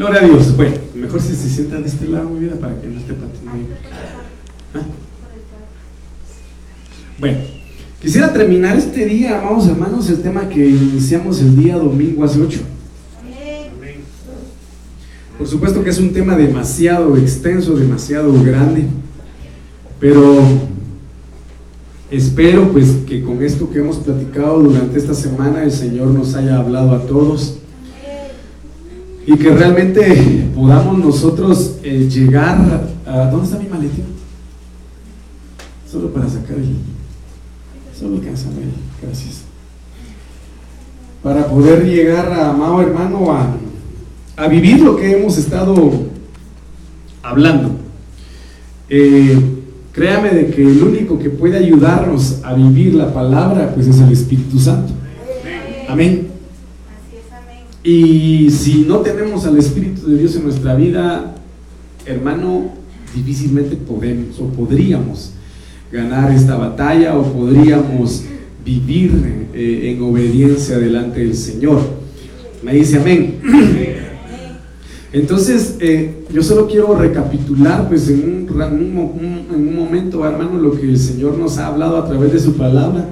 Gloria a Dios. Bueno, mejor si se sientan de este lado, mi vida, para que no esté patinando. ¿Ah? Bueno, quisiera terminar este día, amados hermanos, el tema que iniciamos el día domingo hace ocho. Por supuesto que es un tema demasiado extenso, demasiado grande, pero espero pues que con esto que hemos platicado durante esta semana el Señor nos haya hablado a todos y que realmente podamos nosotros eh, llegar a... ¿Dónde está mi maletín? Solo para sacar el... Solo alcanza gracias. Para poder llegar, a, amado hermano, a, a vivir lo que hemos estado hablando. Eh, créame de que el único que puede ayudarnos a vivir la palabra, pues es el Espíritu Santo. Amén. Y si no tenemos al Espíritu de Dios en nuestra vida, hermano, difícilmente podemos o podríamos ganar esta batalla o podríamos vivir eh, en obediencia delante del Señor. Me dice amén. Entonces, eh, yo solo quiero recapitular, pues en un, en un momento, hermano, lo que el Señor nos ha hablado a través de su palabra.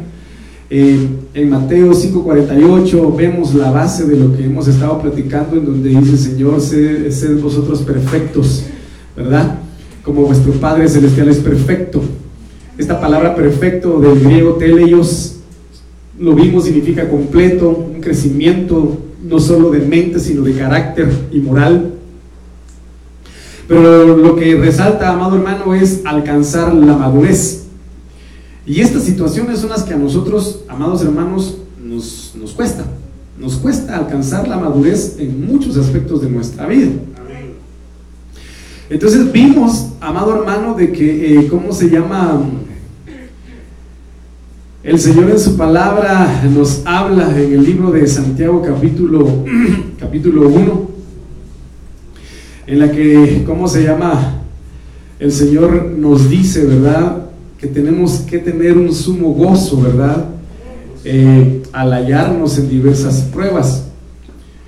En Mateo 5:48 vemos la base de lo que hemos estado platicando, en donde dice, Señor, sed, vosotros perfectos, ¿verdad? Como vuestro Padre Celestial es perfecto. Esta palabra perfecto del griego teleios, lo vimos, significa completo, un crecimiento no solo de mente, sino de carácter y moral. Pero lo que resalta, amado hermano, es alcanzar la madurez. Y estas situaciones son las que a nosotros, amados hermanos, nos, nos cuesta. Nos cuesta alcanzar la madurez en muchos aspectos de nuestra vida. Entonces vimos, amado hermano, de que, eh, ¿cómo se llama? El Señor en su palabra nos habla en el libro de Santiago capítulo, capítulo 1, en la que, ¿cómo se llama? El Señor nos dice, ¿verdad? Que tenemos que tener un sumo gozo, ¿verdad? Eh, al hallarnos en diversas pruebas.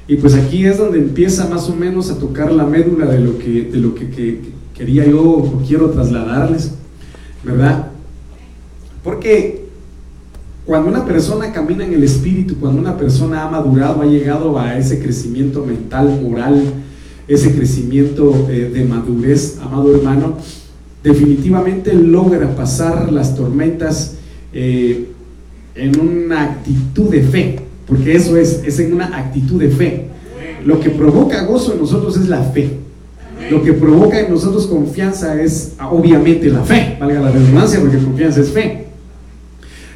Y pues aquí es donde empieza más o menos a tocar la médula de lo que, de lo que, quería yo o quiero trasladarles, ¿verdad? Porque cuando una persona camina en el espíritu, cuando una persona ha madurado, ha llegado a ese crecimiento mental, moral, ese crecimiento eh, de madurez, amado hermano, definitivamente logra pasar las tormentas eh, en una actitud de fe, porque eso es, es en una actitud de fe. Lo que provoca gozo en nosotros es la fe. Lo que provoca en nosotros confianza es obviamente la fe, valga la redundancia, porque confianza es fe.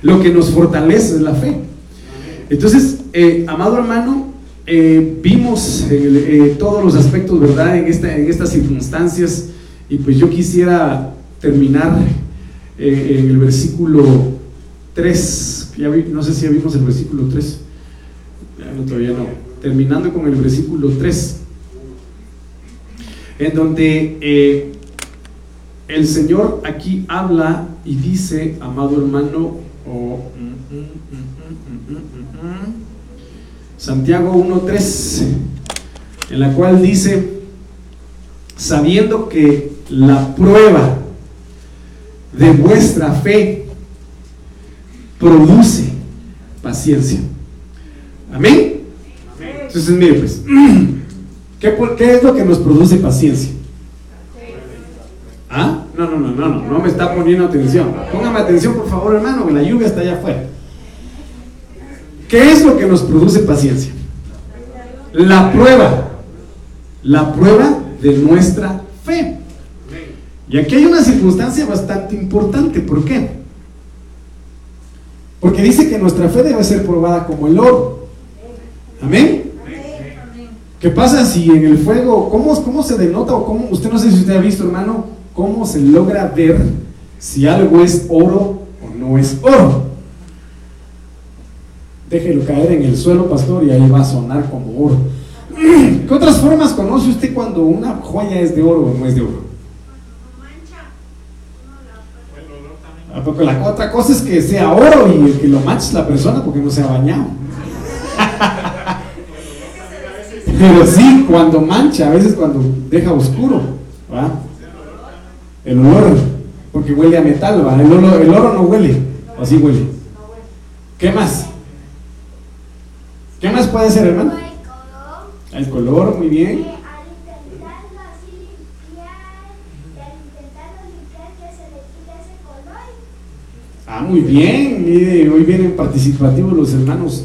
Lo que nos fortalece es la fe. Entonces, eh, amado hermano, eh, vimos todos los aspectos, ¿verdad? En estas circunstancias y pues yo quisiera terminar eh, en el versículo 3. no sé si ya vimos el versículo 3. no, todavía no. Terminando con el versículo 3. En donde eh, el Señor aquí habla y dice, amado hermano, Santiago 1.3, en la cual dice, sabiendo que la prueba de vuestra fe produce paciencia. Amén. Entonces, mire, pues, ¿qué, ¿qué, es lo que nos produce paciencia? ¿Ah? No, no, no, no, no, no me está poniendo atención. Póngame atención, por favor, hermano, que la lluvia está allá afuera. ¿Qué es lo que nos produce paciencia? La prueba. La prueba de nuestra fe. Y aquí hay una circunstancia bastante importante. ¿Por qué? Porque dice que nuestra fe debe ser probada como el oro. Amén. ¿Qué pasa si en el fuego, cómo, cómo se denota o cómo, usted no sé si usted ha visto, hermano, cómo se logra ver si algo es oro o no es oro? Déjelo caer en el suelo, pastor, y ahí va a sonar como oro. ¿Qué otras formas conoce usted cuando una joya es de oro o no es de oro? Porque la otra cosa es que sea oro y el que lo manche es la persona porque no se ha bañado. Pero sí, cuando mancha, a veces cuando deja oscuro, ¿va? El olor, porque huele a metal, ¿va? El, el oro no huele, o así huele. ¿Qué más? ¿Qué más puede ser, hermano? El color, muy bien. Muy bien. Mire, hoy vienen participativos los hermanos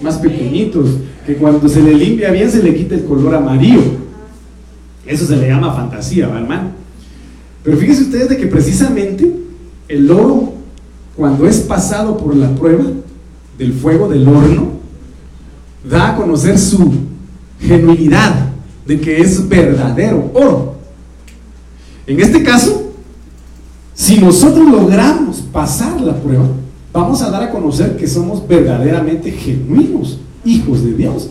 más pequeñitos, que cuando se le limpia bien se le quita el color amarillo. Eso se le llama fantasía, ¿va, hermano? Pero fíjense ustedes de que precisamente el oro, cuando es pasado por la prueba del fuego del horno, da a conocer su genuinidad de que es verdadero oro. En este caso, si nosotros logramos pasar la prueba, vamos a dar a conocer que somos verdaderamente genuinos hijos de Dios.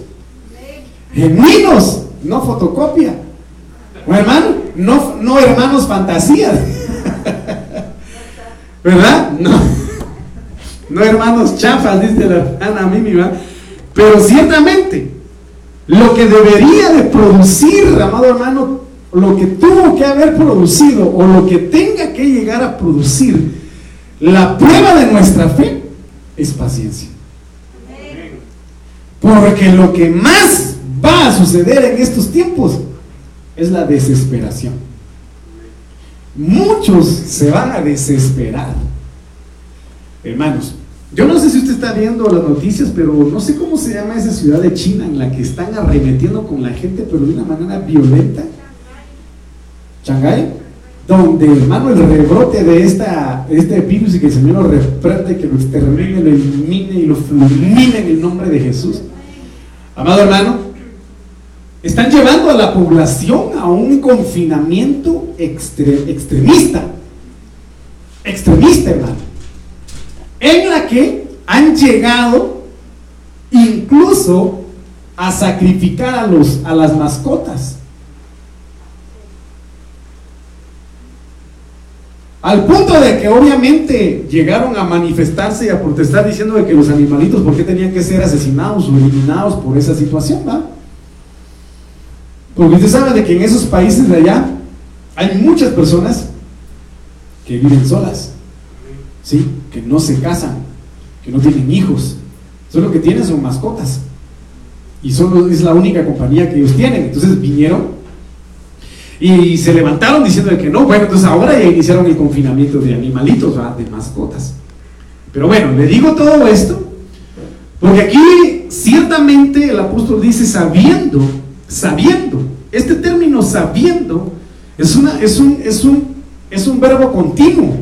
Genuinos, no fotocopia. ¿O hermano? No, no hermanos fantasías. ¿Verdad? No. No hermanos chafas, dice la hermana Mimi. Pero ciertamente, lo que debería de producir, amado hermano, lo que tuvo que haber producido o lo que tenga que llegar a producir la prueba de nuestra fe es paciencia. Porque lo que más va a suceder en estos tiempos es la desesperación. Muchos se van a desesperar. Hermanos, yo no sé si usted está viendo las noticias, pero no sé cómo se llama esa ciudad de China en la que están arremetiendo con la gente, pero de una manera violenta. Donde hermano el rebrote de esta, este virus y que el Señor lo reprende, que lo extermine, lo elimine y lo fulmine en el nombre de Jesús. Amado hermano, están llevando a la población a un confinamiento extremista. Extremista, hermano en la que han llegado incluso a sacrificar a, los, a las mascotas. Al punto de que obviamente llegaron a manifestarse y a protestar diciendo de que los animalitos, ¿por qué tenían que ser asesinados o eliminados por esa situación? ¿va? Porque usted sabe de que en esos países de allá hay muchas personas que viven solas. ¿sí? que no se casan, que no tienen hijos, solo que tienen son mascotas. Y solo es la única compañía que ellos tienen. Entonces vinieron y se levantaron diciendo que no, bueno, entonces ahora ya iniciaron el confinamiento de animalitos, de mascotas. Pero bueno, le digo todo esto porque aquí ciertamente el apóstol dice sabiendo, sabiendo. Este término sabiendo es, es, un, es, un, es un verbo continuo.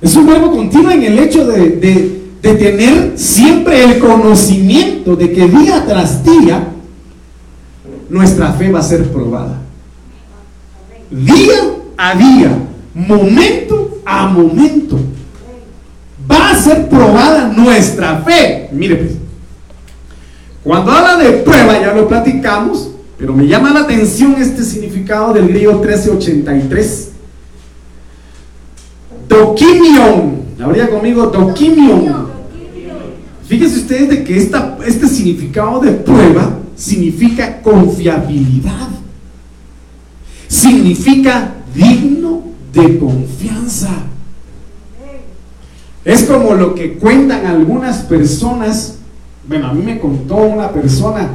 Es un verbo continuo en el hecho de, tener siempre el conocimiento de que día tras día nuestra fe va a ser probada. Día a día, momento a momento, va a ser probada nuestra fe. Mire, pues, cuando habla de prueba, ya lo platicamos, pero me llama la atención este significado del griego 1383 Tokimion. Habría conmigo Tokimion. Fíjense ustedes de que esta, este significado de prueba significa confiabilidad. Significa digno de confianza. Es como lo que cuentan algunas personas. Bueno, a mí me contó una persona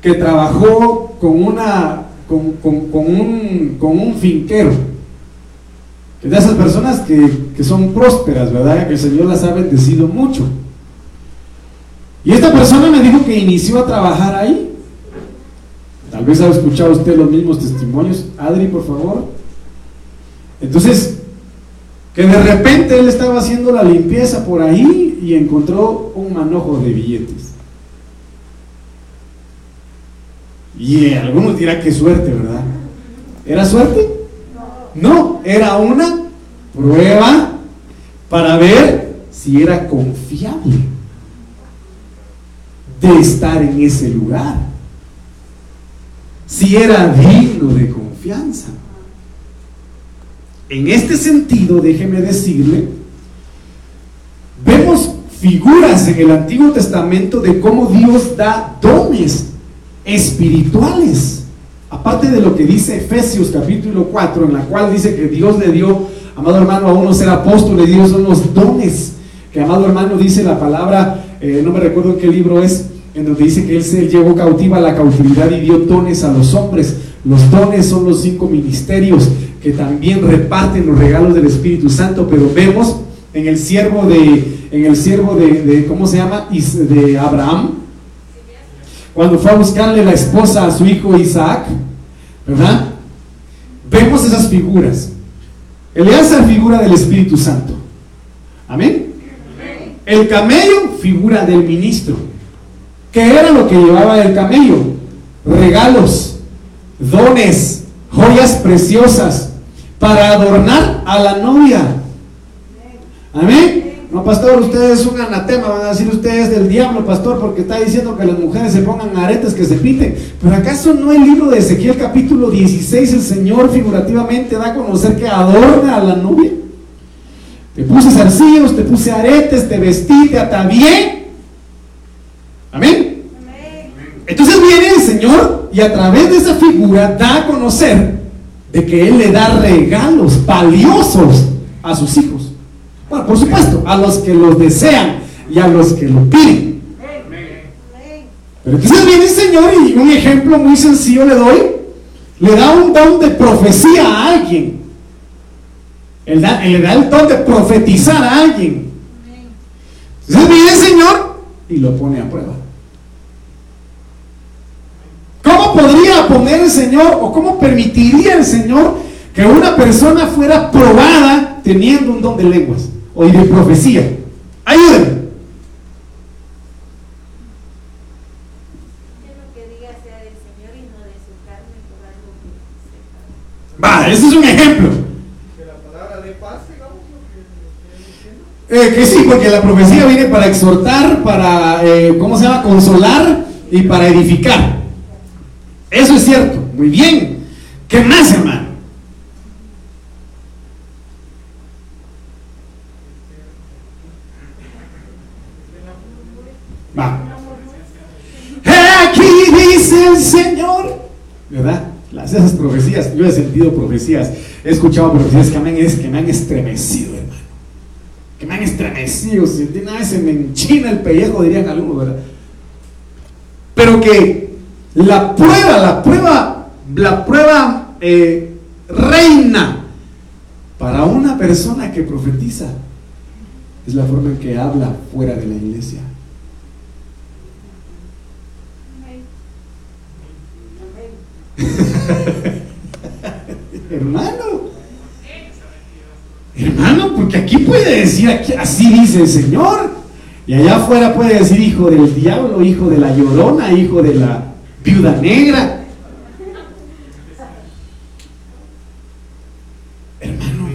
que trabajó con una con, un, con un finquero de esas personas que, son prósperas, ¿verdad? Que el Señor las ha bendecido mucho. Y esta persona me dijo que inició a trabajar ahí. Tal vez ha escuchado usted los mismos testimonios. Adri, por favor. Entonces, que de repente él estaba haciendo la limpieza por ahí y encontró un manojo de billetes. Y algunos dirán que suerte, ¿verdad? ¿Era suerte? No, era una prueba para ver si era confiable de estar en ese lugar. Si era digno de confianza. En este sentido, déjeme decirle, vemos figuras en el Antiguo Testamento de cómo Dios da dones espirituales. Aparte de lo que dice Efesios capítulo 4, en la cual dice que Dios le dio, amado hermano, a uno ser apóstol, le dio son los dones. Que amado hermano dice la palabra, eh, no me recuerdo en qué libro es, en donde dice que él se llevó cautiva la cautividad y dio dones a los hombres. Los dones son los cinco ministerios que también reparten los regalos del Espíritu Santo, pero vemos en el siervo de, en el siervo de, ¿cómo se llama? De Abraham, cuando fue a buscarle la esposa a su hijo Isaac, ¿verdad? Vemos esas figuras. Eleazar figura del Espíritu Santo. Amén. El camello figura del ministro. ¿Qué era lo que llevaba el camello? Regalos, dones, joyas preciosas para adornar a la novia. Amén. No, pastor, usted es un anatema, van a decir ustedes del diablo, pastor, porque está diciendo que las mujeres se pongan aretes, que se pinten. Pero acaso no el libro de Ezequiel capítulo 16, el Señor figurativamente da a conocer que adorna a la novia. Te puse zarcillos, te puse aretes, te vestí, te atavié. Amén. Entonces viene el Señor y a través de esa figura da a conocer de que Él le da regalos valiosos a sus hijos. Bueno, por supuesto, a los que los desean y a los que lo piden. Pero entonces viene el Señor y un ejemplo muy sencillo le doy. Le da un don de profecía a alguien. Él, le da el don de profetizar a alguien. Entonces viene el Señor y lo pone a prueba. ¿Cómo podría poner el Señor o cómo permitiría el Señor que una persona fuera probada teniendo un don de lenguas? o de profecía. Ayúdenme. Va, ese es un ejemplo. Que la palabra de paz, eh, que sí, porque la profecía viene para exhortar, para, eh, ¿cómo se llama? Consolar y para edificar. Eso es cierto. Muy bien. ¿Qué más, hermano? Aquí dice el Señor. ¿Verdad? Las, esas profecías, yo he sentido profecías, he escuchado profecías que me, que me han estremecido, hermano. Que me han estremecido. Si una vez se me enchina el pellejo, dirían algunos, ¿verdad? Pero que la prueba, la prueba, la prueba eh, reina para una persona que profetiza es la forma en que habla fuera de la iglesia. hermano, hermano, porque aquí puede decir, así dice el Señor, y allá afuera puede decir hijo del diablo, hijo de la llorona, hijo de la viuda negra. Hermano.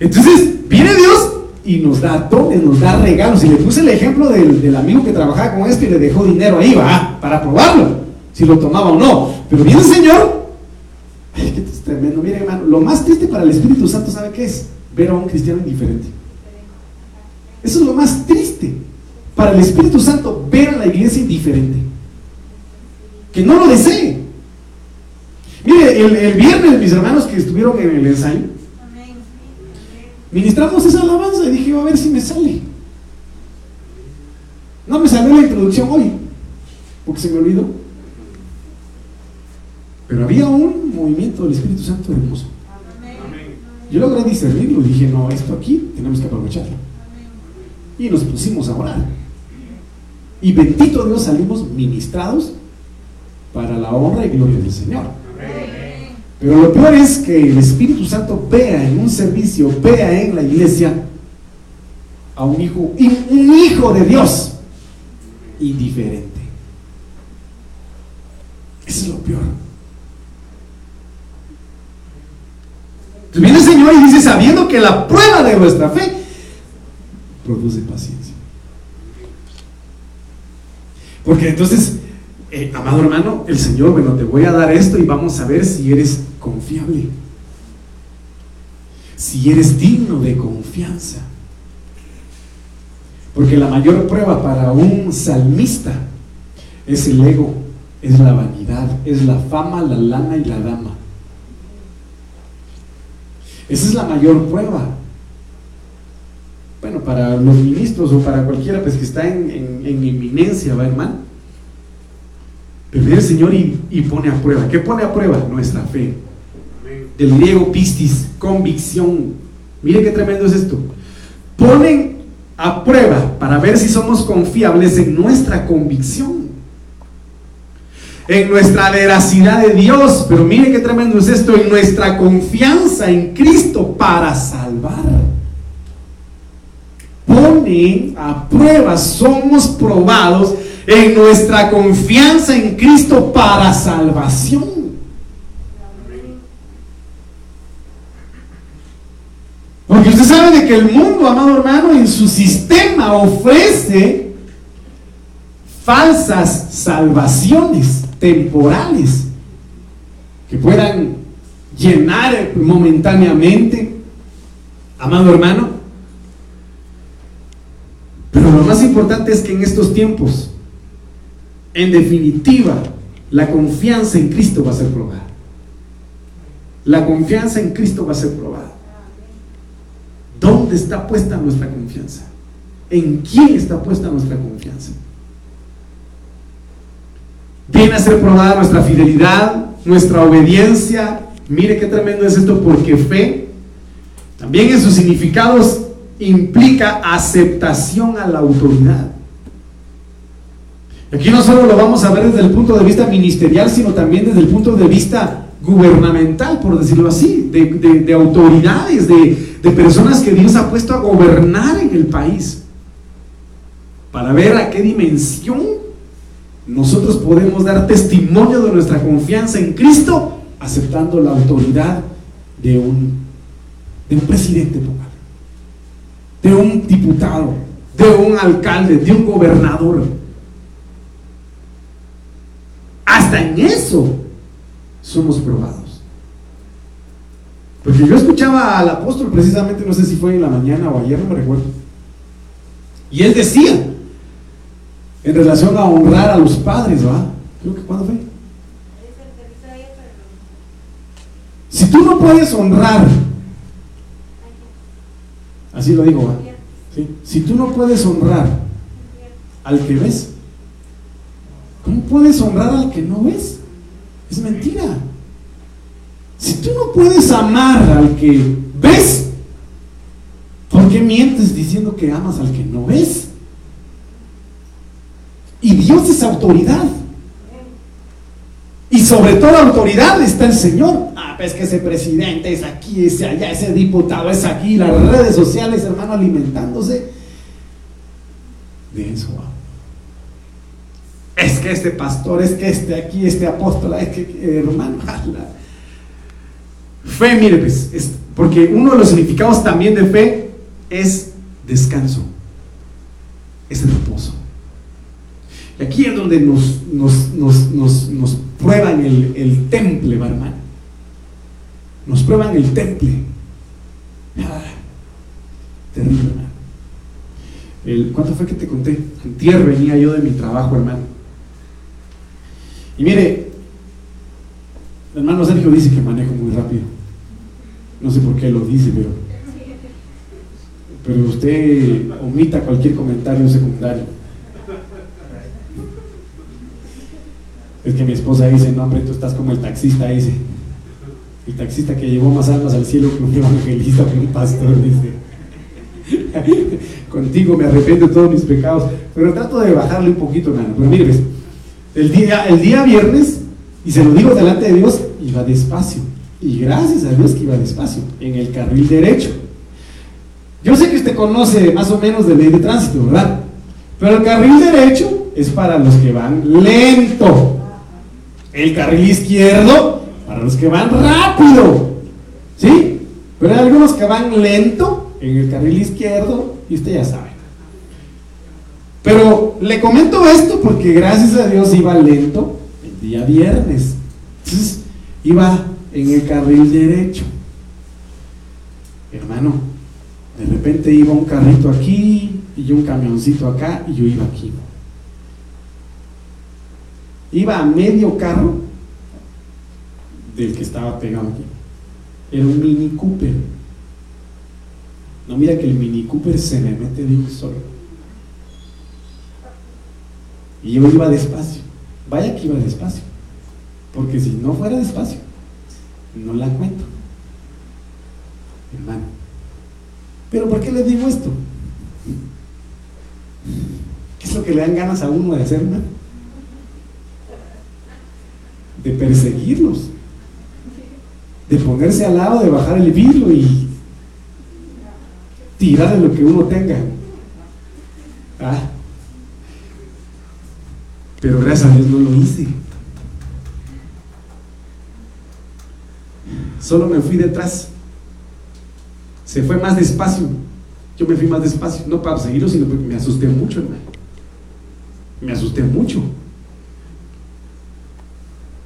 Entonces, viene Dios y nos da dones, nos da regalos. Y le puse el ejemplo del, amigo que trabajaba con esto y le dejó dinero ahí, va, para probarlo, si lo tomaba o no. Pero viene el Señor, ay, qué tremendo. Miren, hermano, lo más triste para el Espíritu Santo, ¿sabe qué es? Ver a un cristiano indiferente. Eso es lo más triste para el Espíritu Santo, ver a la iglesia indiferente. Que no lo desee. Mire, el, el viernes mis hermanos que estuvieron en el ensayo, ministramos esa alabanza y dije, a ver si me sale. No me salió la introducción hoy, porque se me olvidó. Pero había un movimiento del Espíritu Santo hermoso. Yo logré discernirlo y dije, no, esto aquí tenemos que aprovecharlo. Y nos pusimos a orar. Y bendito Dios salimos ministrados para la honra y gloria del Señor. Pero lo peor es que el Espíritu Santo vea en un servicio, vea en la iglesia a un hijo, un hijo de Dios indiferente. Eso es lo peor. Entonces viene el Señor y dice, sabiendo que la prueba de vuestra fe produce paciencia. Porque entonces eh, amado hermano, el Señor, bueno, te voy a dar esto y vamos a ver si eres confiable, si eres digno de confianza. Porque la mayor prueba para un salmista es el ego, es la vanidad, es la fama, la lana y la dama. Esa es la mayor prueba. Bueno, para los ministros o para cualquiera pues, que está en, inminencia, ¿va hermano? Pero viene el Señor y, y, pone a prueba. ¿Qué pone a prueba? Nuestra fe. Del griego pistis, convicción. Mire qué tremendo es esto. Ponen a prueba para ver si somos confiables en nuestra convicción, en nuestra veracidad de Dios, pero mire qué tremendo es esto, en nuestra confianza en Cristo para salvar. A prueba, somos probados en nuestra confianza en Cristo para salvación. Porque usted sabe de que el mundo, amado hermano, en su sistema ofrece falsas salvaciones temporales que puedan llenar momentáneamente, amado hermano. Pero lo más importante es que en estos tiempos, en definitiva, la confianza en Cristo va a ser probada. La confianza en Cristo va a ser probada. ¿Dónde está puesta nuestra confianza? ¿En quién está puesta nuestra confianza? Viene a ser probada nuestra fidelidad, nuestra obediencia. Mire qué tremendo es esto, porque fe también en sus significados implica aceptación a la autoridad. Aquí no solo lo vamos a ver desde el punto de vista ministerial, sino también desde el punto de vista gubernamental, por decirlo así, de, autoridades, de, personas que Dios ha puesto a gobernar en el país, para ver a qué dimensión nosotros podemos dar testimonio de nuestra confianza en Cristo, aceptando la autoridad de un, de un presidente, de un diputado, de un alcalde, de un gobernador. Hasta en eso somos probados. Porque yo escuchaba al apóstol precisamente, no sé si fue en la mañana o ayer, no me recuerdo. Y él decía, en relación a honrar a los padres, ¿va? Creo que cuando fue. Si tú no puedes honrar, así lo digo. Si tú no puedes honrar al que ves, ¿cómo puedes honrar al que no ves? Es mentira. Si tú no puedes amar al que ves, ¿por qué mientes diciendo que amas al que no ves? Y Dios es autoridad. Y sobre toda autoridad está el Señor. Ah, pues que ese presidente es aquí, ese allá, ese diputado es aquí, las redes sociales, hermano, alimentándose de eso es que este pastor, es que este aquí, este apóstol, es que hermano, fe, mire, pues, porque uno de los significados también de fe es descanso, es reposo. Y aquí es donde nos, nos, prueban el, temple, hermano. Nos prueban el temple. Ah, terrible, hermano. El, ¿Cuánto fue que te conté? Antier venía yo de mi trabajo, hermano. Y mire, el hermano Sergio dice que manejo muy rápido. No sé por qué lo dice, pero, pero usted omita cualquier comentario secundario. Es que mi esposa dice, no hombre, tú estás como el taxista, dice. El taxista que llevó más almas al cielo que un evangelista, que un pastor, dice. Contigo me arrepiento de todos mis pecados, pero trato de bajarle un poquito, hermano. Pero mire, el día, el día viernes, y se lo digo delante de Dios, iba despacio. Y gracias a Dios que iba despacio, en el carril derecho. Yo sé que usted conoce más o menos de ley de tránsito, ¿verdad? Pero el carril derecho es para los que van lento. El carril izquierdo para los que van rápido. ¿Sí? Pero hay algunos que van lento en el carril izquierdo y usted ya sabe. Pero le comento esto porque gracias a Dios iba lento el día viernes. Entonces iba en el carril derecho. Hermano, de repente iba un carrito aquí, y un camioncito acá y yo iba aquí. Iba a medio carro del que estaba pegado aquí. Era un Mini Cooper. No, mira que el Mini Cooper se me mete de un solo. Y yo iba despacio. Vaya que iba despacio. Porque si no fuera despacio, no la cuento. Hermano. Pero ¿por qué le digo esto? ¿Qué es lo que le dan ganas a uno de hacer, hermano? De perseguirlos. De ponerse al lado, de bajar el vidrio y tirar de lo que uno tenga. Ah. Pero gracias a Dios no lo hice. Solo me fui detrás. Se fue más despacio. Yo me fui más despacio, no para seguirlo, sino porque me asusté mucho, hermano. Me asusté mucho.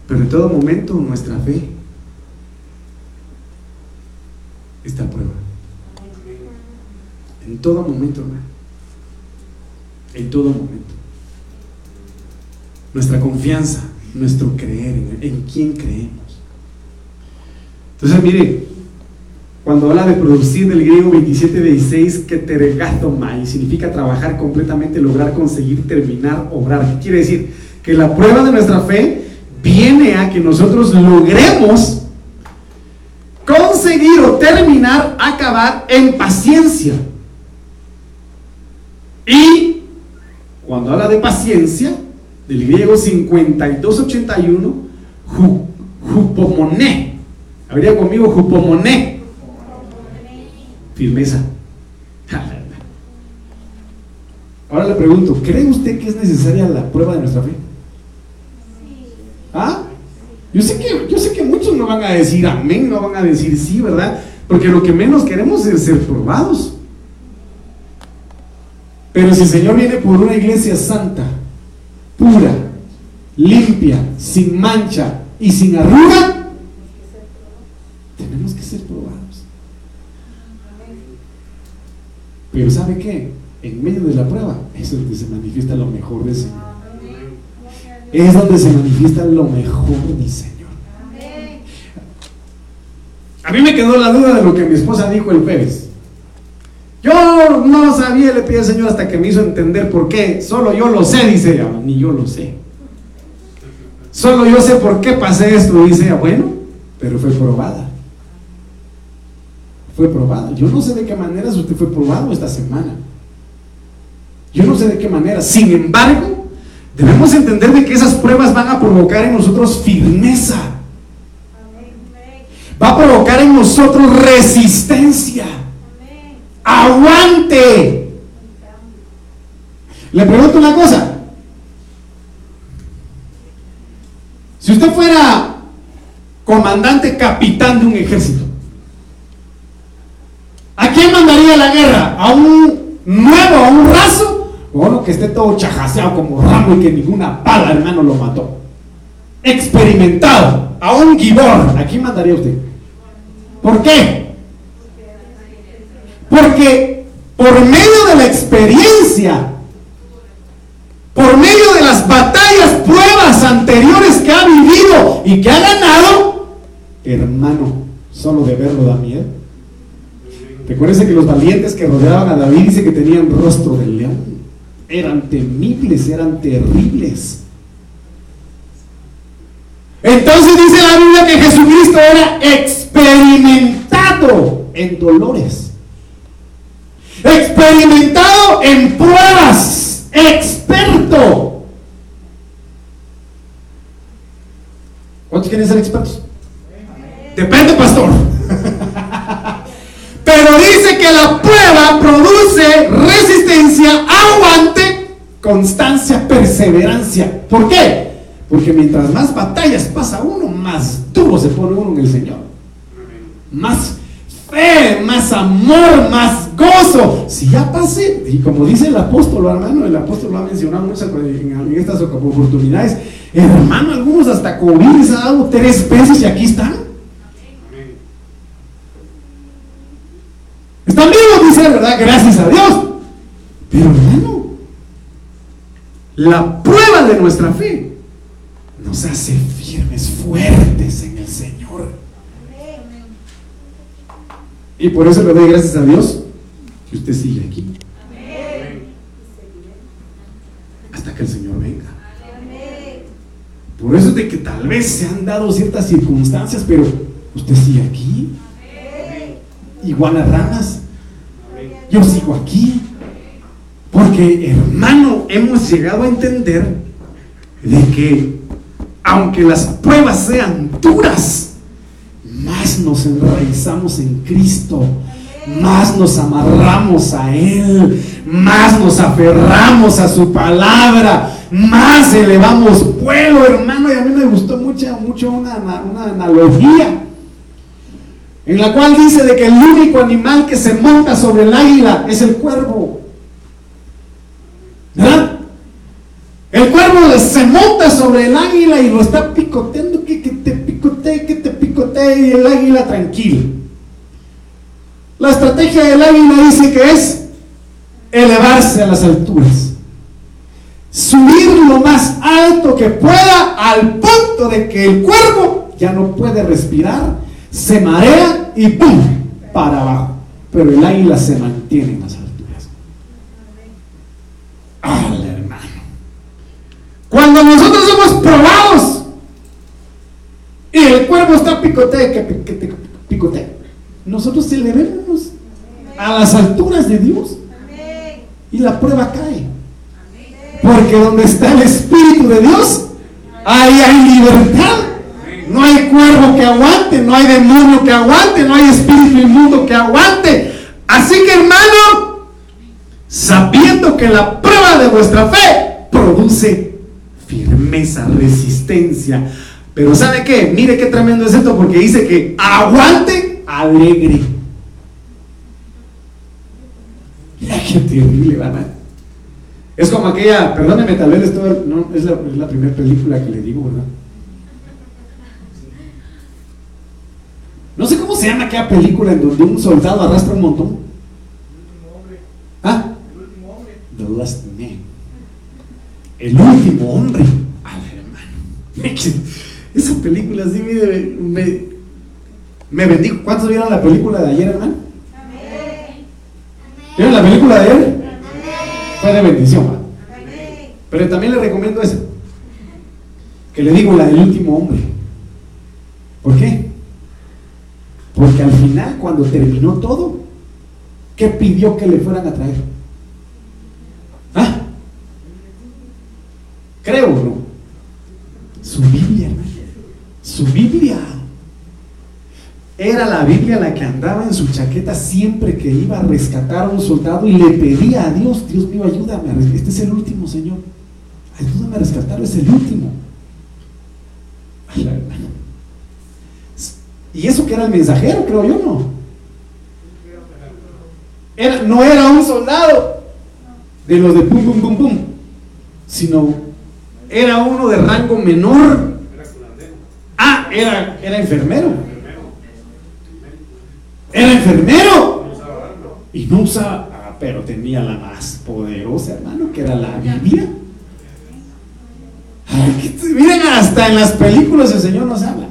Pero en todo momento nuestra fe está prueba. En todo momento, hermano. En todo momento. Nuestra confianza, nuestro creer, en, quién creemos. Entonces, mire, cuando habla de producir del griego 27-16, que teregatoma, significa trabajar completamente, lograr, conseguir, terminar, obrar. ¿Qué quiere decir? Que la prueba de nuestra fe viene a que nosotros logremos conseguir o terminar, acabar en paciencia. Y cuando habla de paciencia, del griego 5281, jupomoné, Habría conmigo jupomoné. Firmeza. Ahora le pregunto, ¿cree usted que es necesaria la prueba de nuestra fe? ¿Ah? Yo sé que, yo sé que muchos no van a decir amén, no van a decir sí, ¿verdad? Porque lo que menos queremos es ser probados. Pero si el Señor viene por una iglesia santa, pura, limpia, sin mancha y sin arruga, tenemos que ser probados. Pero ¿sabe qué? En medio de la prueba es donde se manifiesta lo mejor del Señor. Es donde se manifiesta lo mejor del Señor. A mí me quedó la duda de lo que mi esposa dijo el Pérez. Yo no sabía, le pedí al Señor hasta que me hizo entender por qué. Solo yo lo sé, dice ella. Ni yo lo sé. Solo yo sé por qué pasé esto, dice ella. Bueno, pero fue probada fue probado. Yo no sé de qué manera usted fue probado esta semana. Yo no sé de qué manera. Sin embargo, debemos entender de que esas pruebas van a provocar en nosotros firmeza. Va a provocar en nosotros resistencia. Aguante. Le pregunto una cosa. Si usted fuera comandante capitán de un ejército, ¿A quién mandaría la guerra? ¿A un nuevo, a un raso? O uno que esté todo chajaseado como ramo y que ninguna pala, hermano, lo mató. Experimentado, a un gibor. ¿A quién mandaría usted? ¿Por qué? Porque por medio de la experiencia, por medio de las batallas, pruebas anteriores que ha vivido y que ha ganado, hermano, solo de verlo da miedo. Recuérdense que los valientes que rodeaban a David dice que tenían rostro de león. Eran temibles, eran terribles. Entonces dice la Biblia que Jesucristo era experimentado en dolores. Experimentado en pruebas. Experto. ¿Cuántos quieren ser expertos? Depende, pastor. Pero dice que la prueba produce resistencia, aguante, constancia, perseverancia. ¿Por qué? Porque mientras más batallas pasa uno, más duro se pone uno en el Señor. Más fe, más amor, más gozo. Si ya pasé, y como dice el apóstol, hermano, el apóstol lo ha mencionado muchas en estas oportunidades, hermano, algunos hasta COVID les ha dado tres veces y aquí están. Están vivos, dice, ¿verdad? Gracias a Dios. Pero hermano, la prueba de nuestra fe nos hace firmes, fuertes en el Señor. Y por eso le doy gracias a Dios que usted sigue aquí. Hasta que el Señor venga. Por eso es de que tal vez se han dado ciertas circunstancias, pero usted sigue aquí. Igual a ranas. Yo sigo aquí. Porque, hermano, hemos llegado a entender de que aunque las pruebas sean duras, más nos enraizamos en Cristo, más nos amarramos a Él, más nos aferramos a su palabra, más elevamos vuelo, hermano. Y a mí me gustó mucho, mucho una, una analogía en la cual dice de que el único animal que se monta sobre el águila es el cuervo. ¿Verdad? El cuervo se monta sobre el águila y lo está picoteando, que, te picotee, que te picotee, y el águila tranquilo. La estrategia del águila dice que es elevarse a las alturas. Subir lo más alto que pueda al punto de que el cuervo ya no puede respirar, se marea y ¡pum! para abajo. Pero el águila se mantiene en las alturas. hermano. Cuando nosotros somos probados y el cuerpo está picote, que picote, nosotros elevemos a las alturas de Dios y la prueba cae. Porque donde está el Espíritu de Dios, ahí hay libertad. No hay cuervo que aguante, no hay demonio que aguante, no hay espíritu inmundo que aguante. Así que hermano, sabiendo que la prueba de vuestra fe produce firmeza, resistencia. Pero ¿sabe qué? Mire qué tremendo es esto porque dice que aguante alegre. Mira qué terrible, ¿verdad? Es como aquella, perdóneme, tal vez esto no, es la, es la primera película que le digo, ¿verdad? No sé cómo se llama aquella película en donde un soldado arrastra un montón. ¿Ah? The Last Man. El último hombre. Al hermano. Esa película sí me, me, bendijo. ¿Cuántos vieron la película de ayer, hermano? ¿Vieron la película de ayer? Fue de bendición. Pero también le recomiendo esa. Que le digo la del último hombre. ¿Por qué? Porque al final, cuando terminó todo, ¿qué pidió que le fueran a traer? Creo, ¿no? Su Biblia, Su Biblia. Era la Biblia la que andaba en su chaqueta siempre que iba a rescatar a un soldado y le pedía a Dios, Dios mío, ayúdame, este es el último, Señor. Ayúdame a rescatarlo, es el último. Y eso que era el mensajero, creo yo, ¿no? Era, no era un soldado de los de pum, pum, pum, pum, sino era uno de rango menor. Ah, era, era enfermero. Era enfermero. Y no usaba, ah, pero tenía la más poderosa, hermano, que era la Biblia. miren, hasta en las películas el Señor nos habla.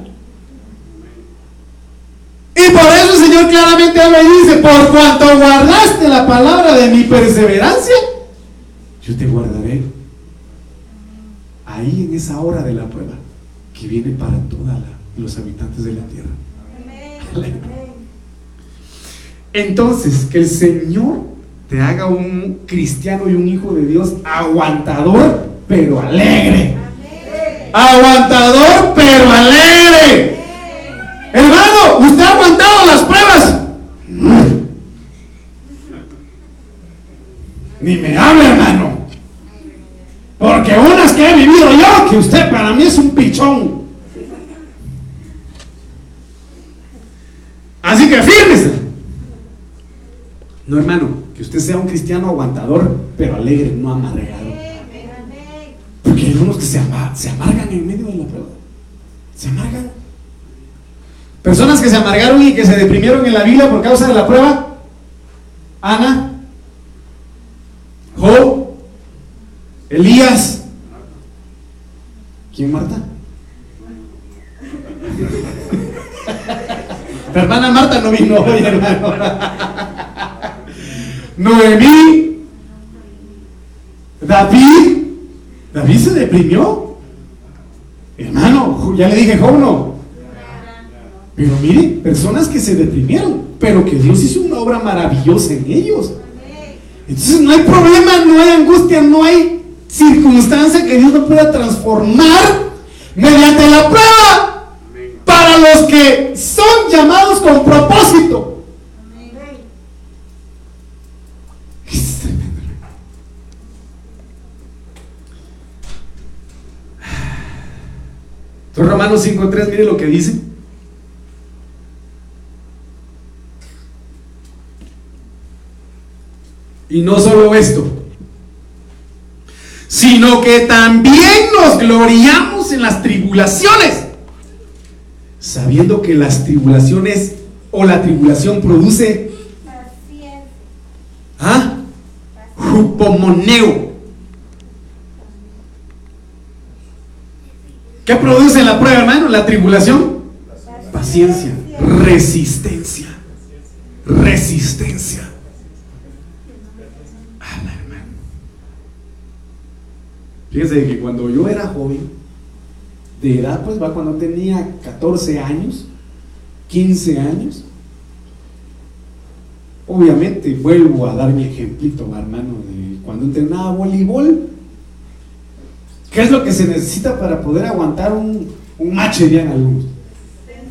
Y por eso el Señor claramente habla y dice, por cuanto guardaste la palabra de mi perseverancia, yo te guardaré ahí en esa hora de la prueba que viene para todos los habitantes de la tierra. Entonces, que el Señor te haga un cristiano y un hijo de Dios aguantador, pero alegre. Aguantador, pero alegre. Hermano, usted ha aguantado las pruebas. Ni me hable, hermano. Porque unas que he vivido yo, que usted para mí es un pichón. Así que fírmese. No, hermano, que usted sea un cristiano aguantador, pero alegre, no amargado. Porque hay unos que se, amargan en medio de la prueba. Se amargan. Personas que se amargaron y que se deprimieron en la vida por causa de la prueba. Ana, Elías. ¿Quién Marta? Hermana Marta no vino hoy, hermano. Noemí. David. David se deprimió. Hermano, ya le dije, joven. Pero mire, personas que se deprimieron, pero que Dios hizo una obra maravillosa en ellos. Entonces no hay problema, no hay angustia, no hay circunstancia que Dios no pueda transformar mediante la prueba para los que son llamados con propósito. Entonces Romanos 5.3, mire lo que dice. Y no solo esto, sino que también nos gloriamos en las tribulaciones, sabiendo que las tribulaciones o la tribulación produce ¿ah? jupomoneo. ¿Qué produce la prueba, hermano? La tribulación. Paciencia, resistencia, resistencia. Fíjense que cuando yo era joven, de edad, pues va cuando tenía 14 años, 15 años, obviamente vuelvo a dar mi ejemplito, hermano, de cuando entrenaba voleibol. ¿Qué es lo que se necesita para poder aguantar un, un match de algunos?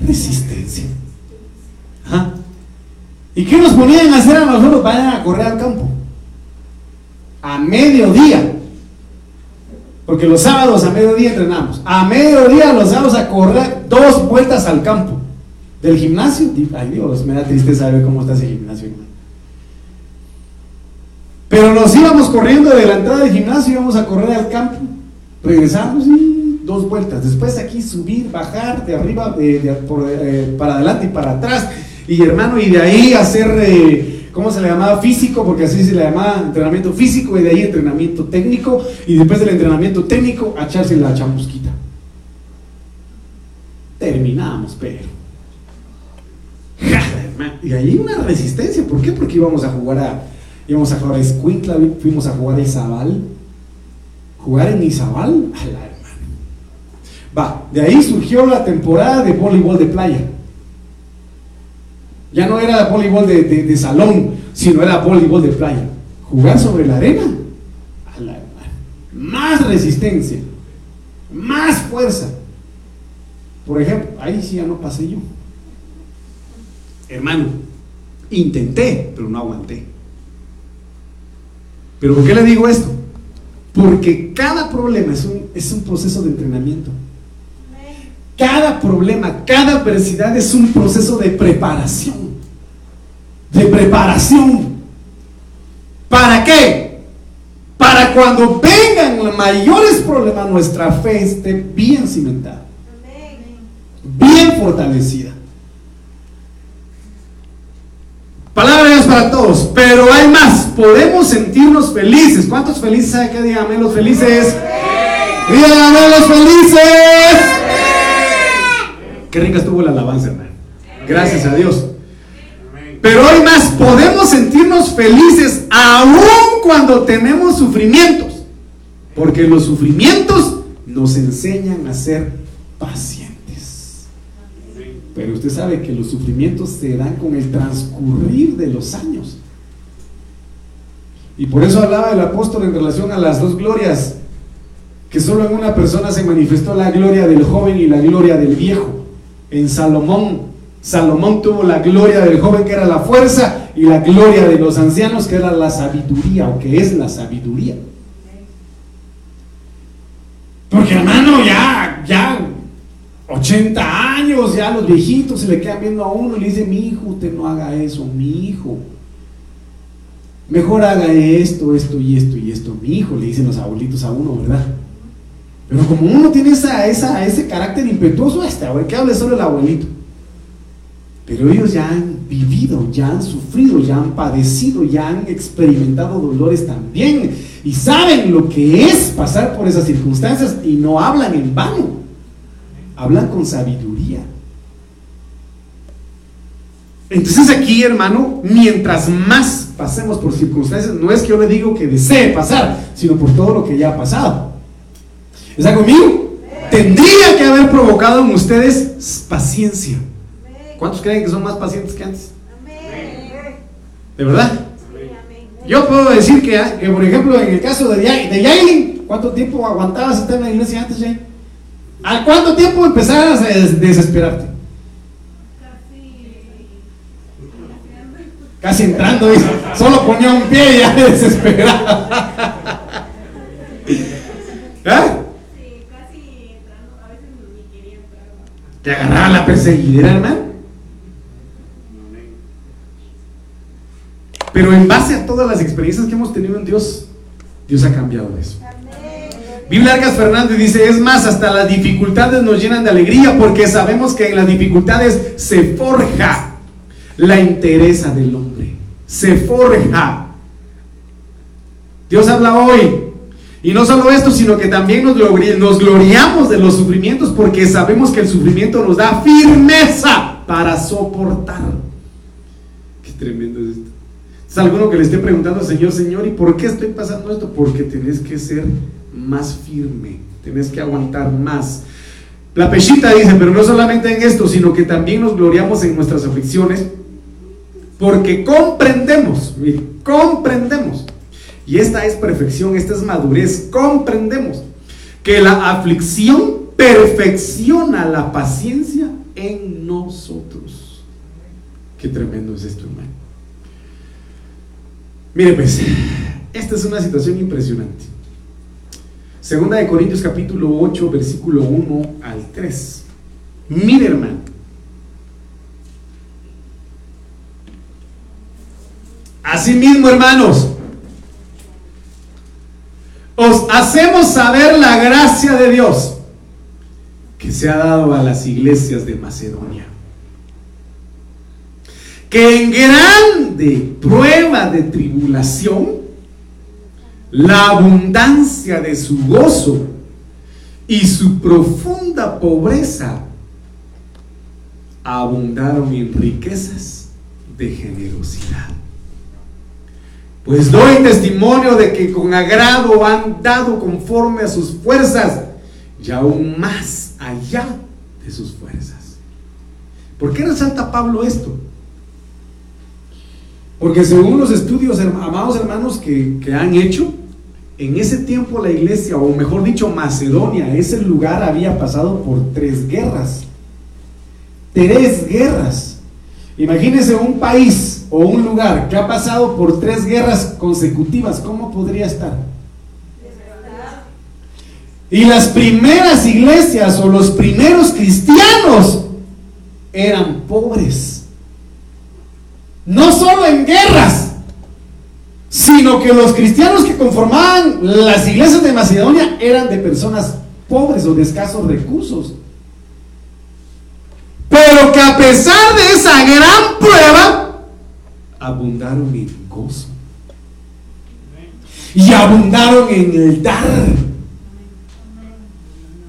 Resistencia. ¿Y qué nos ponían a hacer a nosotros? Vayan a correr al campo. A mediodía. Porque los sábados a mediodía entrenamos. A mediodía los sábados a correr dos vueltas al campo. Del gimnasio. Ay Dios, me da tristeza ver cómo está ese gimnasio, Pero nos íbamos corriendo de la entrada del gimnasio, íbamos a correr al campo. Regresamos y dos vueltas. Después aquí subir, bajar de arriba, eh, para adelante y para atrás. Y hermano, y de ahí hacer... Eh, ¿cómo se le llamaba? Físico, porque así se le llamaba entrenamiento físico y de ahí entrenamiento técnico y después del entrenamiento técnico a echarse la chamusquita. Terminamos, pero. Y ahí una resistencia, ¿por qué? Porque íbamos a jugar a, íbamos a jugar a Escuintla, fuimos a jugar a Izabal. Jugar en Izabal, a la hermana. Va, de ahí surgió la temporada de voleibol de playa. Ya no era voleibol de, salón, sino era voleibol de playa. Jugar sobre la arena, más resistencia, más fuerza. Por ejemplo, ahí sí ya no pasé yo. Hermano, intenté, pero no aguanté. ¿Pero por qué le digo esto? Porque cada problema es un, es un proceso de entrenamiento. Cada problema, cada adversidad es un proceso de preparación de preparación. ¿Para qué? Para cuando vengan los mayores problemas, nuestra fe esté bien cimentada, bien fortalecida. Palabras para todos, pero hay más. Podemos sentirnos felices. ¿Cuántos felices hay que díganme los felices? Díganme los felices. Qué rica estuvo la alabanza, hermano. Gracias a Dios. Pero hoy más podemos sentirnos felices aún cuando tenemos sufrimientos. Porque los sufrimientos nos enseñan a ser pacientes. Pero usted sabe que los sufrimientos se dan con el transcurrir de los años. Y por eso hablaba el apóstol en relación a las dos glorias, que solo en una persona se manifestó la gloria del joven y la gloria del viejo. En Salomón Salomón tuvo la gloria del joven que era la fuerza y la gloria de los ancianos que era la sabiduría o que es la sabiduría. Porque hermano, ya, ya, 80 años, ya los viejitos se le quedan viendo a uno y le dicen, mi hijo, usted no haga eso, mi hijo. Mejor haga esto, esto y esto y esto, mi hijo, le dicen los abuelitos a uno, ¿verdad? Pero como uno tiene esa, esa, ese carácter impetuoso, este, a ver, que hable solo el abuelito. Pero ellos ya han vivido, ya han sufrido, ya han padecido, ya han experimentado dolores también. y saben lo que es pasar por esas circunstancias y no hablan en vano, hablan con sabiduría. Entonces aquí, hermano, mientras más pasemos por circunstancias, no es que yo le digo que desee pasar, sino por todo lo que ya ha pasado. ¿Está conmigo? Tendría que haber provocado en ustedes paciencia. ¿Cuántos creen que son más pacientes que antes? ¿De verdad? Yo puedo decir que, que, por ejemplo, en el caso de, de ¿cuánto tiempo aguantabas estar en la iglesia antes, Yailin? ¿A cuánto tiempo empezabas a desesperarte? Casi entrando, solo ponía un pie y ya desesperaba. ¿Eh? ¿Te agarraba la perseguidera, hermano? Pero en base a todas las experiencias que hemos tenido en Dios, Dios ha cambiado eso. Biblia Arcas Fernández dice, es más, hasta las dificultades nos llenan de alegría porque sabemos que en las dificultades se forja la interesa del hombre. Se forja. Dios habla hoy y no solo esto, sino que también nos, gloriamos de los sufrimientos porque sabemos que el sufrimiento nos da firmeza para soportar. Qué tremendo es esto. Es alguno que le esté preguntando Señor, Señor, ¿y por qué estoy pasando esto? Porque tenés que ser más firme, tenés que aguantar más. La pechita dice, pero no solamente en esto, sino que también nos gloriamos en nuestras aflicciones, porque comprendemos, comprendemos y esta es perfección, esta es madurez. Comprendemos que la aflicción perfecciona la paciencia en nosotros. Qué tremendo es esto, hermano. Mire, pues, esta es una situación impresionante. Segunda de Corintios capítulo 8, versículo 1 al 3. Mire, hermano. Asimismo, hermanos, os hacemos saber la gracia de Dios que se ha dado a las iglesias de Macedonia. En grande prueba de tribulación, la abundancia de su gozo y su profunda pobreza abundaron en riquezas de generosidad. Pues doy testimonio de que con agrado han dado conforme a sus fuerzas y aún más allá de sus fuerzas. ¿Por qué resalta Pablo esto? Porque según los estudios, amados hermanos, que, que han hecho, en ese tiempo la iglesia, o mejor dicho, Macedonia, ese lugar había pasado por tres guerras. Tres guerras. Imagínense un país o un lugar que ha pasado por tres guerras consecutivas, ¿cómo podría estar? Y las primeras iglesias o los primeros cristianos eran pobres. No solo en guerras, sino que los cristianos que conformaban las iglesias de Macedonia eran de personas pobres o de escasos recursos. Pero que a pesar de esa gran prueba, abundaron en gozo. Y abundaron en el dar.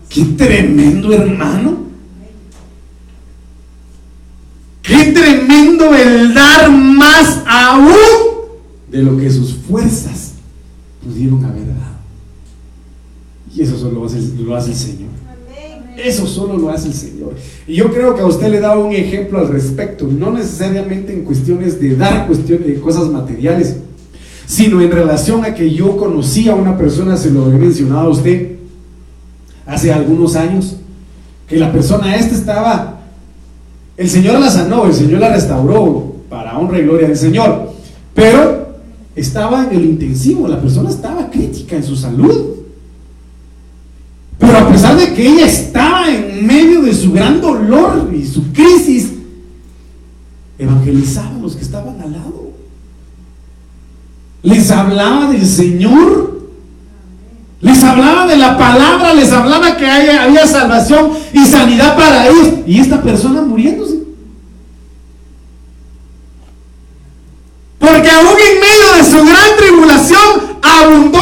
Qué tremendo hermano. Qué tremendo el dar más aún de lo que sus fuerzas pudieron haber dado. Y eso solo lo hace, lo hace el Señor. Eso solo lo hace el Señor. Y yo creo que a usted le da un ejemplo al respecto, no necesariamente en cuestiones de dar cuestiones de cosas materiales, sino en relación a que yo conocí a una persona, se lo he mencionado a usted, hace algunos años, que la persona esta estaba, el Señor la sanó, el Señor la restauró para honra y gloria del Señor, pero estaba en el intensivo, la persona estaba crítica en su salud. Pero a pesar de que ella estaba en medio de su gran dolor y su crisis, evangelizaba a los que estaban al lado. Les hablaba del Señor. Les hablaba de la palabra, les hablaba que había salvación y sanidad para ellos. Y esta persona muriéndose. Porque aún en medio de su gran tribulación abundó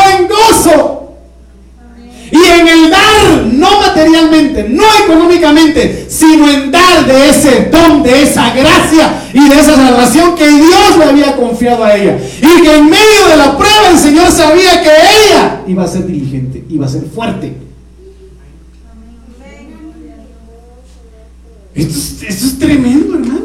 no económicamente, sino en dar de ese don, de esa gracia y de esa salvación que Dios le había confiado a ella. Y que en medio de la prueba el Señor sabía que ella iba a ser diligente, iba a ser fuerte. Esto es, esto es tremendo, hermano.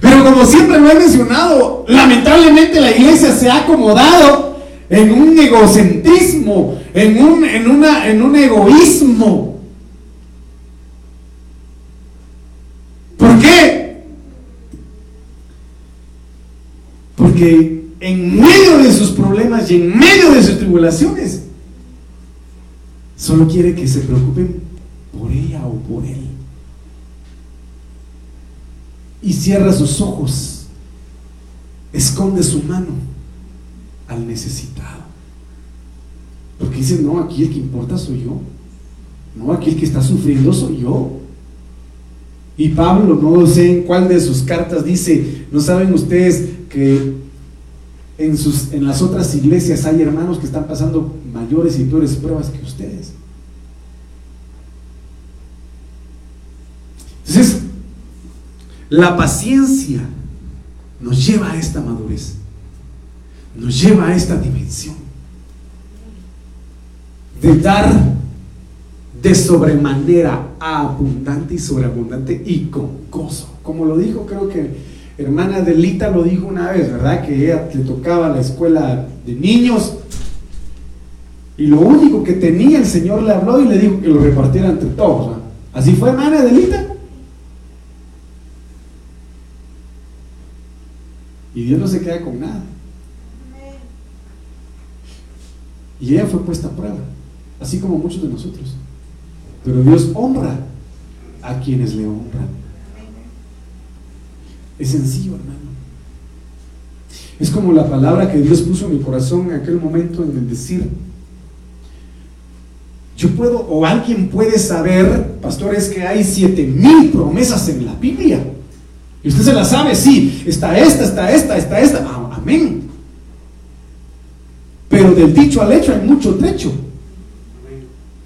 Pero como siempre lo he mencionado, lamentablemente la iglesia se ha acomodado en un egocentrismo, en un, en una, en un egoísmo. ¿Por qué? Porque en medio de sus problemas y en medio de sus tribulaciones, solo quiere que se preocupen por ella o por él y cierra sus ojos, esconde su mano al necesitado. Porque dice, no, aquí el que importa soy yo. No, aquí el que está sufriendo soy yo. Y Pablo, no sé en cuál de sus cartas dice, no saben ustedes que en, sus, en las otras iglesias hay hermanos que están pasando mayores y peores pruebas que ustedes. Entonces, la paciencia nos lleva a esta madurez, nos lleva a esta dimensión de dar de sobremanera abundante y sobreabundante y con gozo. Como lo dijo, creo que hermana Delita lo dijo una vez, ¿verdad? Que ella le tocaba la escuela de niños y lo único que tenía el Señor le habló y le dijo que lo repartiera entre todos. Así fue hermana Delita. Y Dios no se queda con nada. Y ella fue puesta a prueba, así como muchos de nosotros. Pero Dios honra a quienes le honran. Es sencillo, hermano. Es como la palabra que Dios puso en mi corazón en aquel momento en decir, yo puedo, o alguien puede saber, pastores, que hay siete mil promesas en la Biblia. Y usted se la sabe, sí, está esta, está esta, está esta. Amén. Del dicho al hecho hay mucho trecho.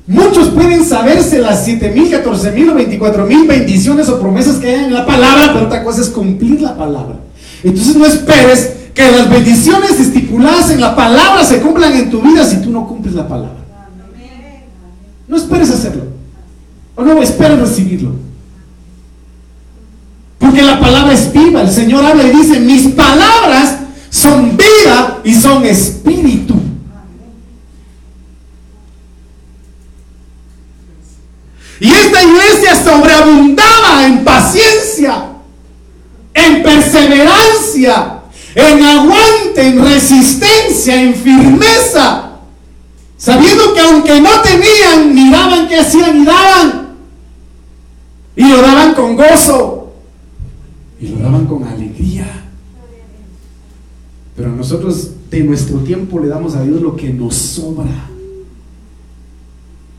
Muchos pueden saberse las 7 mil, 14 mil o 24 mil bendiciones o promesas que hay en la palabra, pero otra cosa es cumplir la palabra. Entonces no esperes que las bendiciones estipuladas en la palabra se cumplan en tu vida si tú no cumples la palabra. No esperes hacerlo. O no esperes recibirlo. Porque la palabra es viva. El Señor habla y dice, mis palabras son vida y son espíritu. Y iglesia sobreabundaba en paciencia, en perseverancia, en aguante, en resistencia, en firmeza. Sabiendo que aunque no tenían, miraban que hacían y daban. Y lo daban con gozo y lo daban con alegría. Pero nosotros de nuestro tiempo le damos a Dios lo que nos sobra.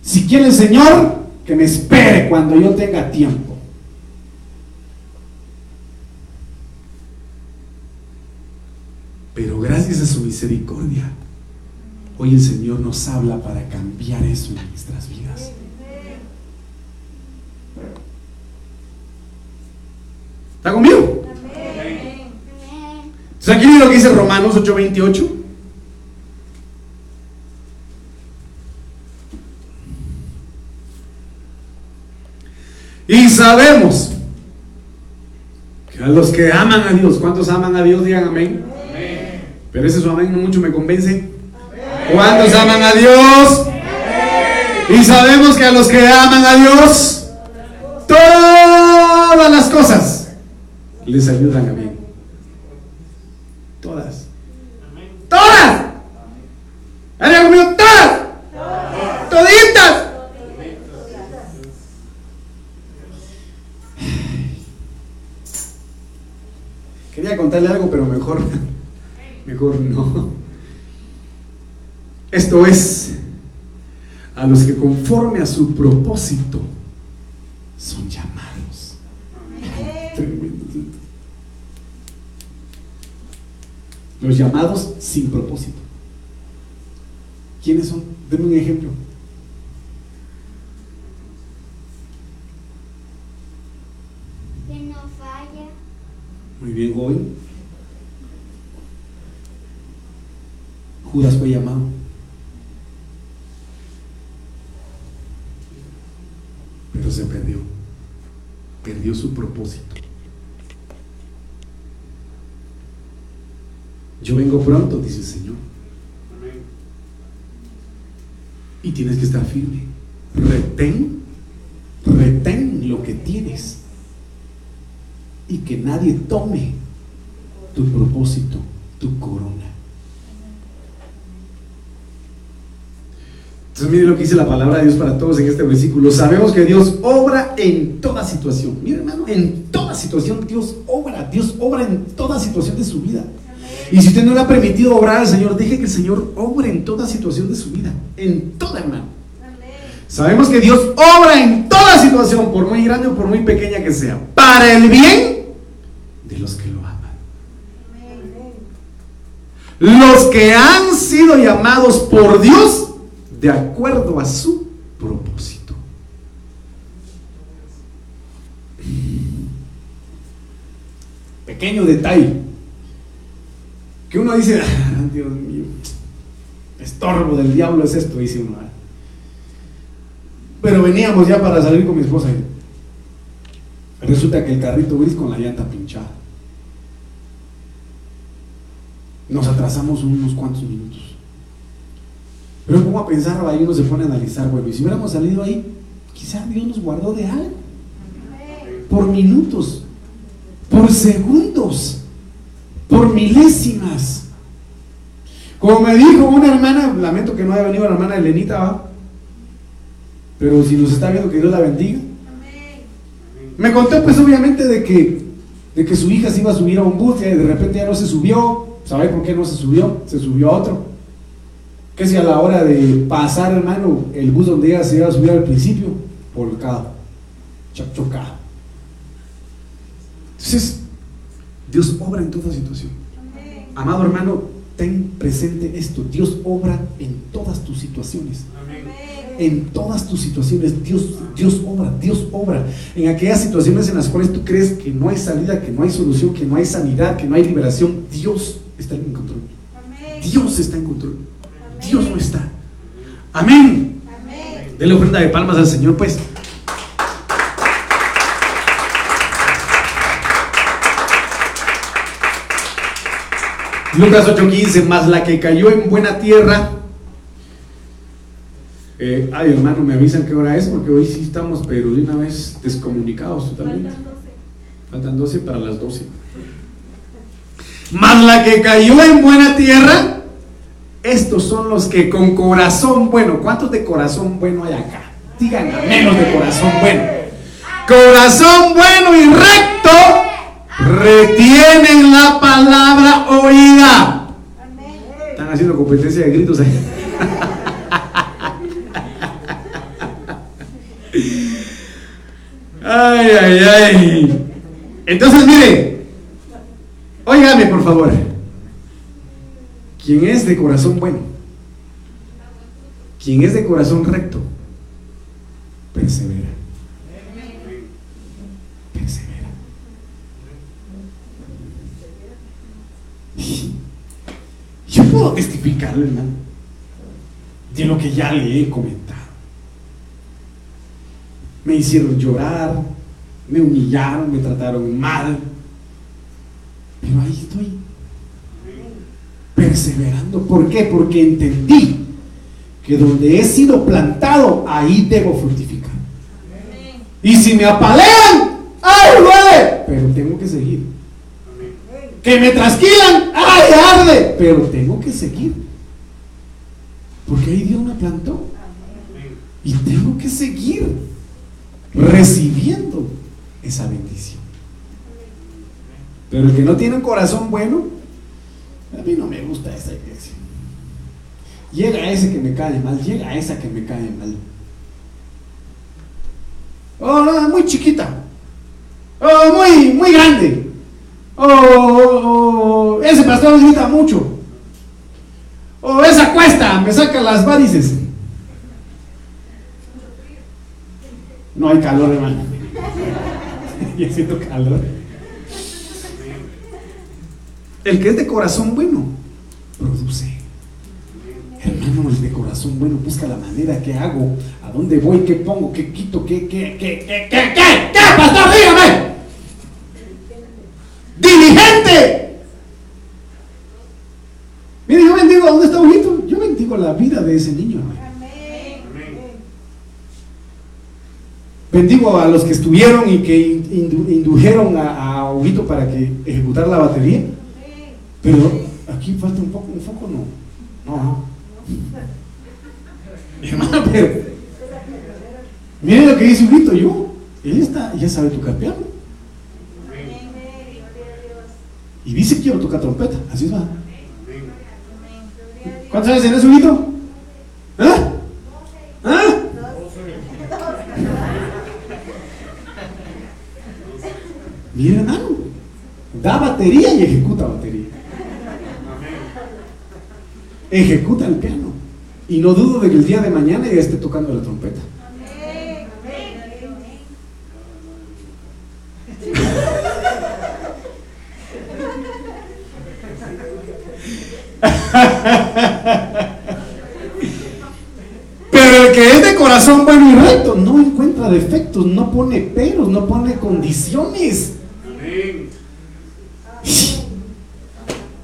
Si quiere el Señor, que me espere cuando yo tenga tiempo. Pero gracias a su misericordia, hoy el Señor nos habla para cambiar eso en nuestras vidas. ¿Está conmigo? Entonces aquí lo que dice Romanos 8:28. Y sabemos que a los que aman a Dios, ¿cuántos aman a Dios? Digan amén. Pero ese su amén no mucho me convence. ¿Cuántos aman a Dios? Y sabemos que a los que aman a Dios, todas las cosas les ayudan a bien. Todas. ¡Todas! preguntarle algo, pero mejor, mejor no. Esto es, a los que conforme a su propósito son llamados. Los llamados sin propósito. ¿Quiénes son? Denme un ejemplo. Que no muy bien, hoy Judas fue llamado. Pero se perdió. Perdió su propósito. Yo vengo pronto, dice el Señor. Y tienes que estar firme. Retén, retén lo que tienes. Y que nadie tome tu propósito, tu corona. Entonces mire lo que dice la palabra de Dios para todos en este versículo. Sabemos que Dios obra en toda situación. Mire hermano, en toda situación Dios obra. Dios obra en toda situación de su vida. Y si usted no le ha permitido obrar al Señor, deje que el Señor obre en toda situación de su vida. En toda, hermano. Sabemos que Dios obra en toda por muy grande o por muy pequeña que sea, para el bien de los que lo aman. Los que han sido llamados por Dios de acuerdo a su propósito. Pequeño detalle. Que uno dice, ah, Dios mío, estorbo del diablo es esto, dice uno. Pero veníamos ya para salir con mi esposa. Y resulta que el carrito gris con la llanta pinchada. Nos atrasamos unos cuantos minutos. Pero pongo a pensar, ahí uno se pone a analizar, bueno, y si hubiéramos salido ahí, quizá Dios nos guardó de algo. Por minutos, por segundos, por milésimas. Como me dijo una hermana, lamento que no haya venido la hermana Elenita. Pero si nos está viendo, que Dios la bendiga. Me contó pues obviamente de que, de que su hija se iba a subir a un bus y de repente ya no se subió. ¿Sabe por qué no se subió? Se subió a otro. Que si a la hora de pasar, hermano, el bus donde ella se iba a subir al principio, volcado, chocado. Entonces, Dios obra en toda situación. Amado hermano, ten presente esto. Dios obra en todas tus situaciones. En todas tus situaciones, Dios, Dios obra, Dios obra. En aquellas situaciones en las cuales tú crees que no hay salida, que no hay solución, que no hay sanidad, que no hay liberación, Dios está en control. Dios está en control. Dios no está. Amén. Dele ofrenda de palmas al Señor, pues. Lucas 8:15, más la que cayó en buena tierra. Eh, ay, hermano, me avisan qué hora es, porque hoy sí estamos, pero de una vez descomunicados totalmente. Faltan 12 para las 12. Más la que cayó en buena tierra, estos son los que con corazón bueno, ¿cuántos de corazón bueno hay acá? Digan menos de corazón bueno. Corazón bueno y recto retienen la palabra oída. Están haciendo competencia de gritos ahí. Ay, ay, ay. Entonces, mire, óigame por favor. ¿Quién es de corazón bueno? ¿Quién es de corazón recto? Persevera. Persevera. Yo puedo testificarle, hermano, de lo que ya le he comentado. Me hicieron llorar, me humillaron, me trataron mal, pero ahí estoy perseverando. ¿Por qué? Porque entendí que donde he sido plantado, ahí debo fructificar. Y si me apalean, ¡ay, duele! Pero tengo que seguir. Que me trasquilan, ¡ay, arde! Pero tengo que seguir. Porque ahí Dios me plantó. Y tengo que seguir recibiendo esa bendición. Pero el que no tiene un corazón bueno, a mí no me gusta esa iglesia. Llega ese que me cae mal, llega esa que me cae mal. Oh, muy chiquita. Oh, muy, muy grande. Oh, oh, oh, ese pastor grita mucho. Oh, esa cuesta, me saca las varices. No hay calor, hermano. ya siento calor. El que es de corazón bueno, produce. Hermano, el de corazón bueno busca la manera que hago, a dónde voy, qué pongo, qué quito, qué, qué, qué, qué, qué, qué, qué, pastor, dígame. Diligente. Mire, yo bendigo, ¿dónde está Huguito? Yo bendigo la vida de ese niño, hermano. Bendigo a los que estuvieron y que indujeron a, a para que ejecutara la batería. Pero aquí falta un poco, un foco, no. No, no. Hermano, pero. Miren lo que dice Huguito, yo. Él está, ya sabe tocar piano. Y dice quiero tocar trompeta, así va. ¿Cuántos años tenés, Huguito? ¿Ah? ¿Ah? Mira, hermano, da batería y ejecuta batería. Ejecuta el piano. Y no dudo de que el día de mañana ya esté tocando la trompeta. Pero el que es de corazón bueno y recto no encuentra defectos, no pone peros, no pone condiciones.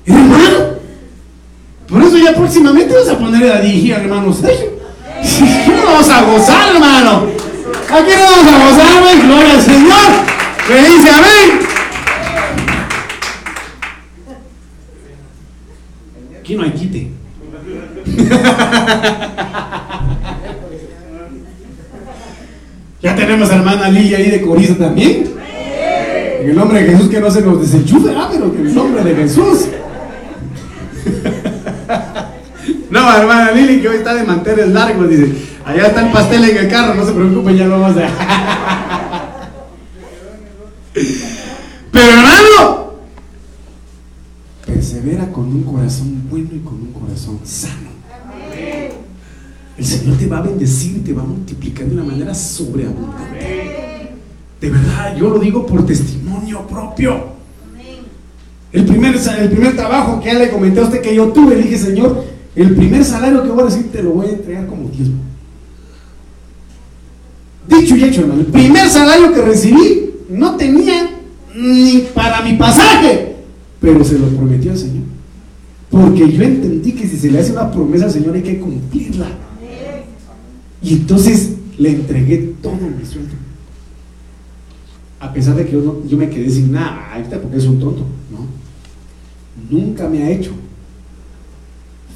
Hermano, por eso ya próximamente vas a poner a dirigir al hermano Sergio. Aquí no vamos a gozar, hermano. Aquí no vamos a gozar, amén. Gloria al Señor. Que dice amén. Aquí no hay quite. ya tenemos a hermana Lilia ahí de coriza también. En el nombre de Jesús que no se nos desenchufe, ah, pero en el nombre de Jesús. No, hermana Lili, que hoy está de manteles largos, dice. Allá está el pastel en el carro, no se preocupen, ya lo vamos a. pero hermano, persevera con un corazón bueno y con un corazón sano. El Señor te va a bendecir, te va a multiplicar de una manera sobreabundante. De verdad, yo lo digo por testimonio propio. El primer, el primer trabajo que ya le comenté a usted que yo tuve, dije, Señor, el primer salario que voy a decir te lo voy a entregar como diezmo. Dicho y hecho, hermano, el primer salario que recibí no tenía ni para mi pasaje, pero se lo prometió al Señor. Porque yo entendí que si se le hace una promesa al Señor hay que cumplirla. Y entonces le entregué todo mi sueldo. A pesar de que yo, yo me quedé sin nada, porque es un tonto, ¿no? Nunca me ha hecho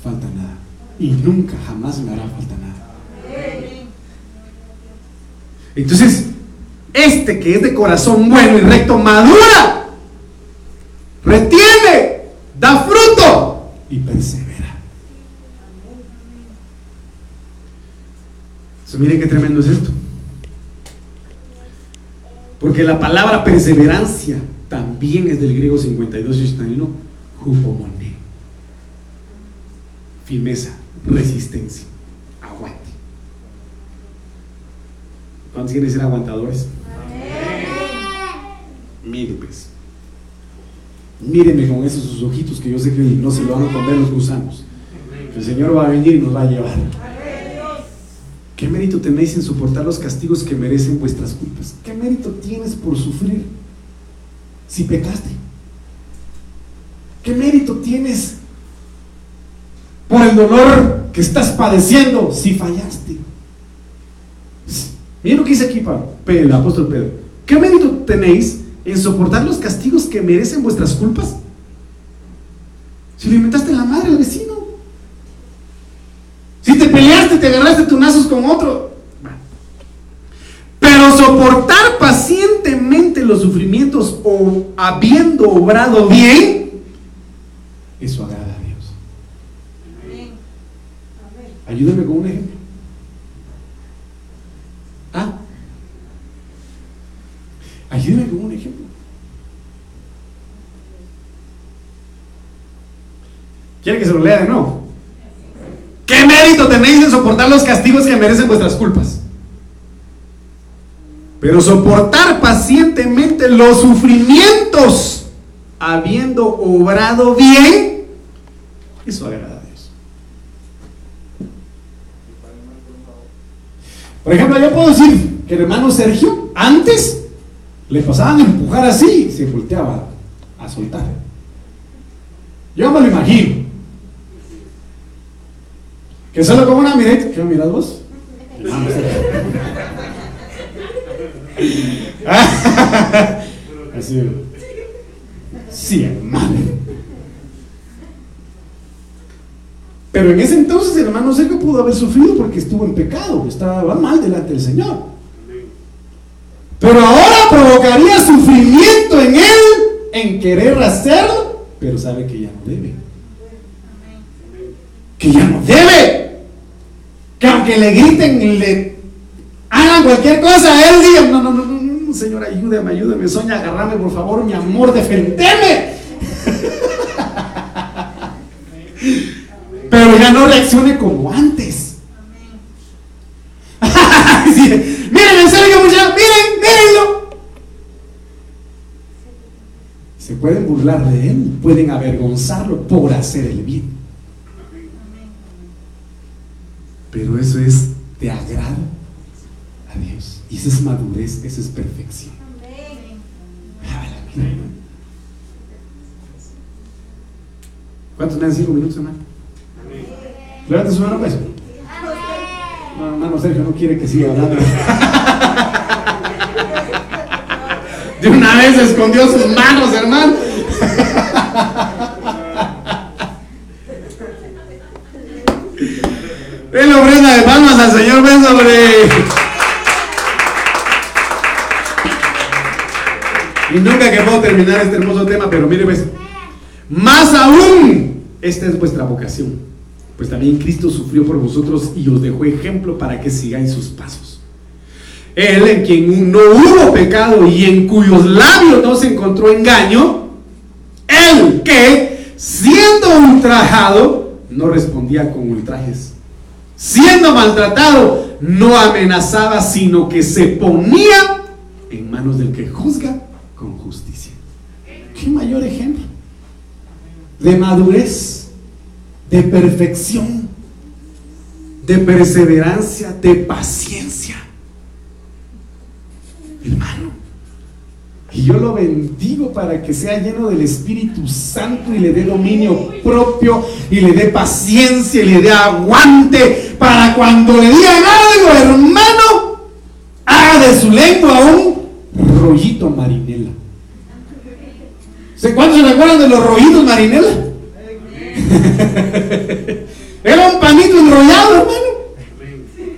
falta nada. Y nunca, jamás me hará falta nada. Entonces, este que es de corazón bueno y recto, madura, retiene, da fruto y persevera. miren qué tremendo es esto. Porque la palabra perseverancia también es del griego 52 y 81, jupomone. Firmeza, resistencia, aguante. ¿Cuántos quieren ser aguantadores? Mire pues. Míreme con esos sus ojitos que yo sé que no se lo van a comer los gusanos. El Señor va a venir y nos va a llevar. ¿Qué mérito tenéis en soportar los castigos que merecen vuestras culpas? ¿Qué mérito tienes por sufrir si pecaste? ¿Qué mérito tienes por el dolor que estás padeciendo si fallaste? Miren lo que dice aquí el apóstol Pedro. ¿Qué mérito tenéis en soportar los castigos que merecen vuestras culpas? Si le inventaste la madre al vecino. Si te peleaste, te agarraste tunazos con otro. Pero soportar pacientemente los sufrimientos o habiendo obrado bien, eso agrada a Dios. Ayúdame con un ejemplo. ¿Ah? Ayúdame con un ejemplo. ¿Quiere que se lo lea de nuevo? ¿Qué mérito tenéis en soportar los castigos que merecen vuestras culpas? Pero soportar pacientemente los sufrimientos, habiendo obrado bien, eso agrada a Dios. Por ejemplo, yo puedo decir que el hermano Sergio, antes le pasaban a empujar así y se volteaba a soltar. Yo me lo imagino. Que solo como una mirada, ¿qué miras vos? Así. Sí, hermano. Pero en ese entonces el hermano Sergio pudo haber sufrido porque estuvo en pecado, estaba mal delante del Señor. Pero ahora provocaría sufrimiento en él en querer hacerlo, pero sabe que ya no debe. Que ya no debe. Que aunque le griten, le hagan cualquier cosa, él diga, no, no, no, no, Señor, ayúdame, ayúdame, soña, agarrame, por favor, mi amor, defendeme. Pero ya no reaccione como antes. miren, en serio, muchachos, miren, mírenlo. Se pueden burlar de él, pueden avergonzarlo por hacer el bien. Pero eso es de agrado a Dios. Y esa es madurez, esa es perfección. ¿Cuántos me dan cinco minutos, hermano? Levanta su mano, pues. No, Sergio no quiere que siga hablando. De una vez escondió sus manos, hermano. Ven ofrenda de palmas al Señor, ven sobre. Y nunca que puedo terminar este hermoso tema, pero mire, pues, más aún, esta es vuestra vocación. Pues también Cristo sufrió por vosotros y os dejó ejemplo para que sigáis sus pasos. Él en quien no hubo pecado y en cuyos labios no se encontró engaño, él que, siendo ultrajado, no respondía con ultrajes. Siendo maltratado, no amenazaba, sino que se ponía en manos del que juzga con justicia. ¿Qué mayor ejemplo? De madurez, de perfección, de perseverancia, de paciencia. Hermano, y yo lo bendigo para que sea lleno del Espíritu Santo y le dé dominio propio y le dé paciencia y le dé aguante para cuando le digan algo, hermano, haga de su lengua un rollito marinela. ¿Cuántos se recuerdan de los rollitos marinela? Era un panito enrollado, hermano.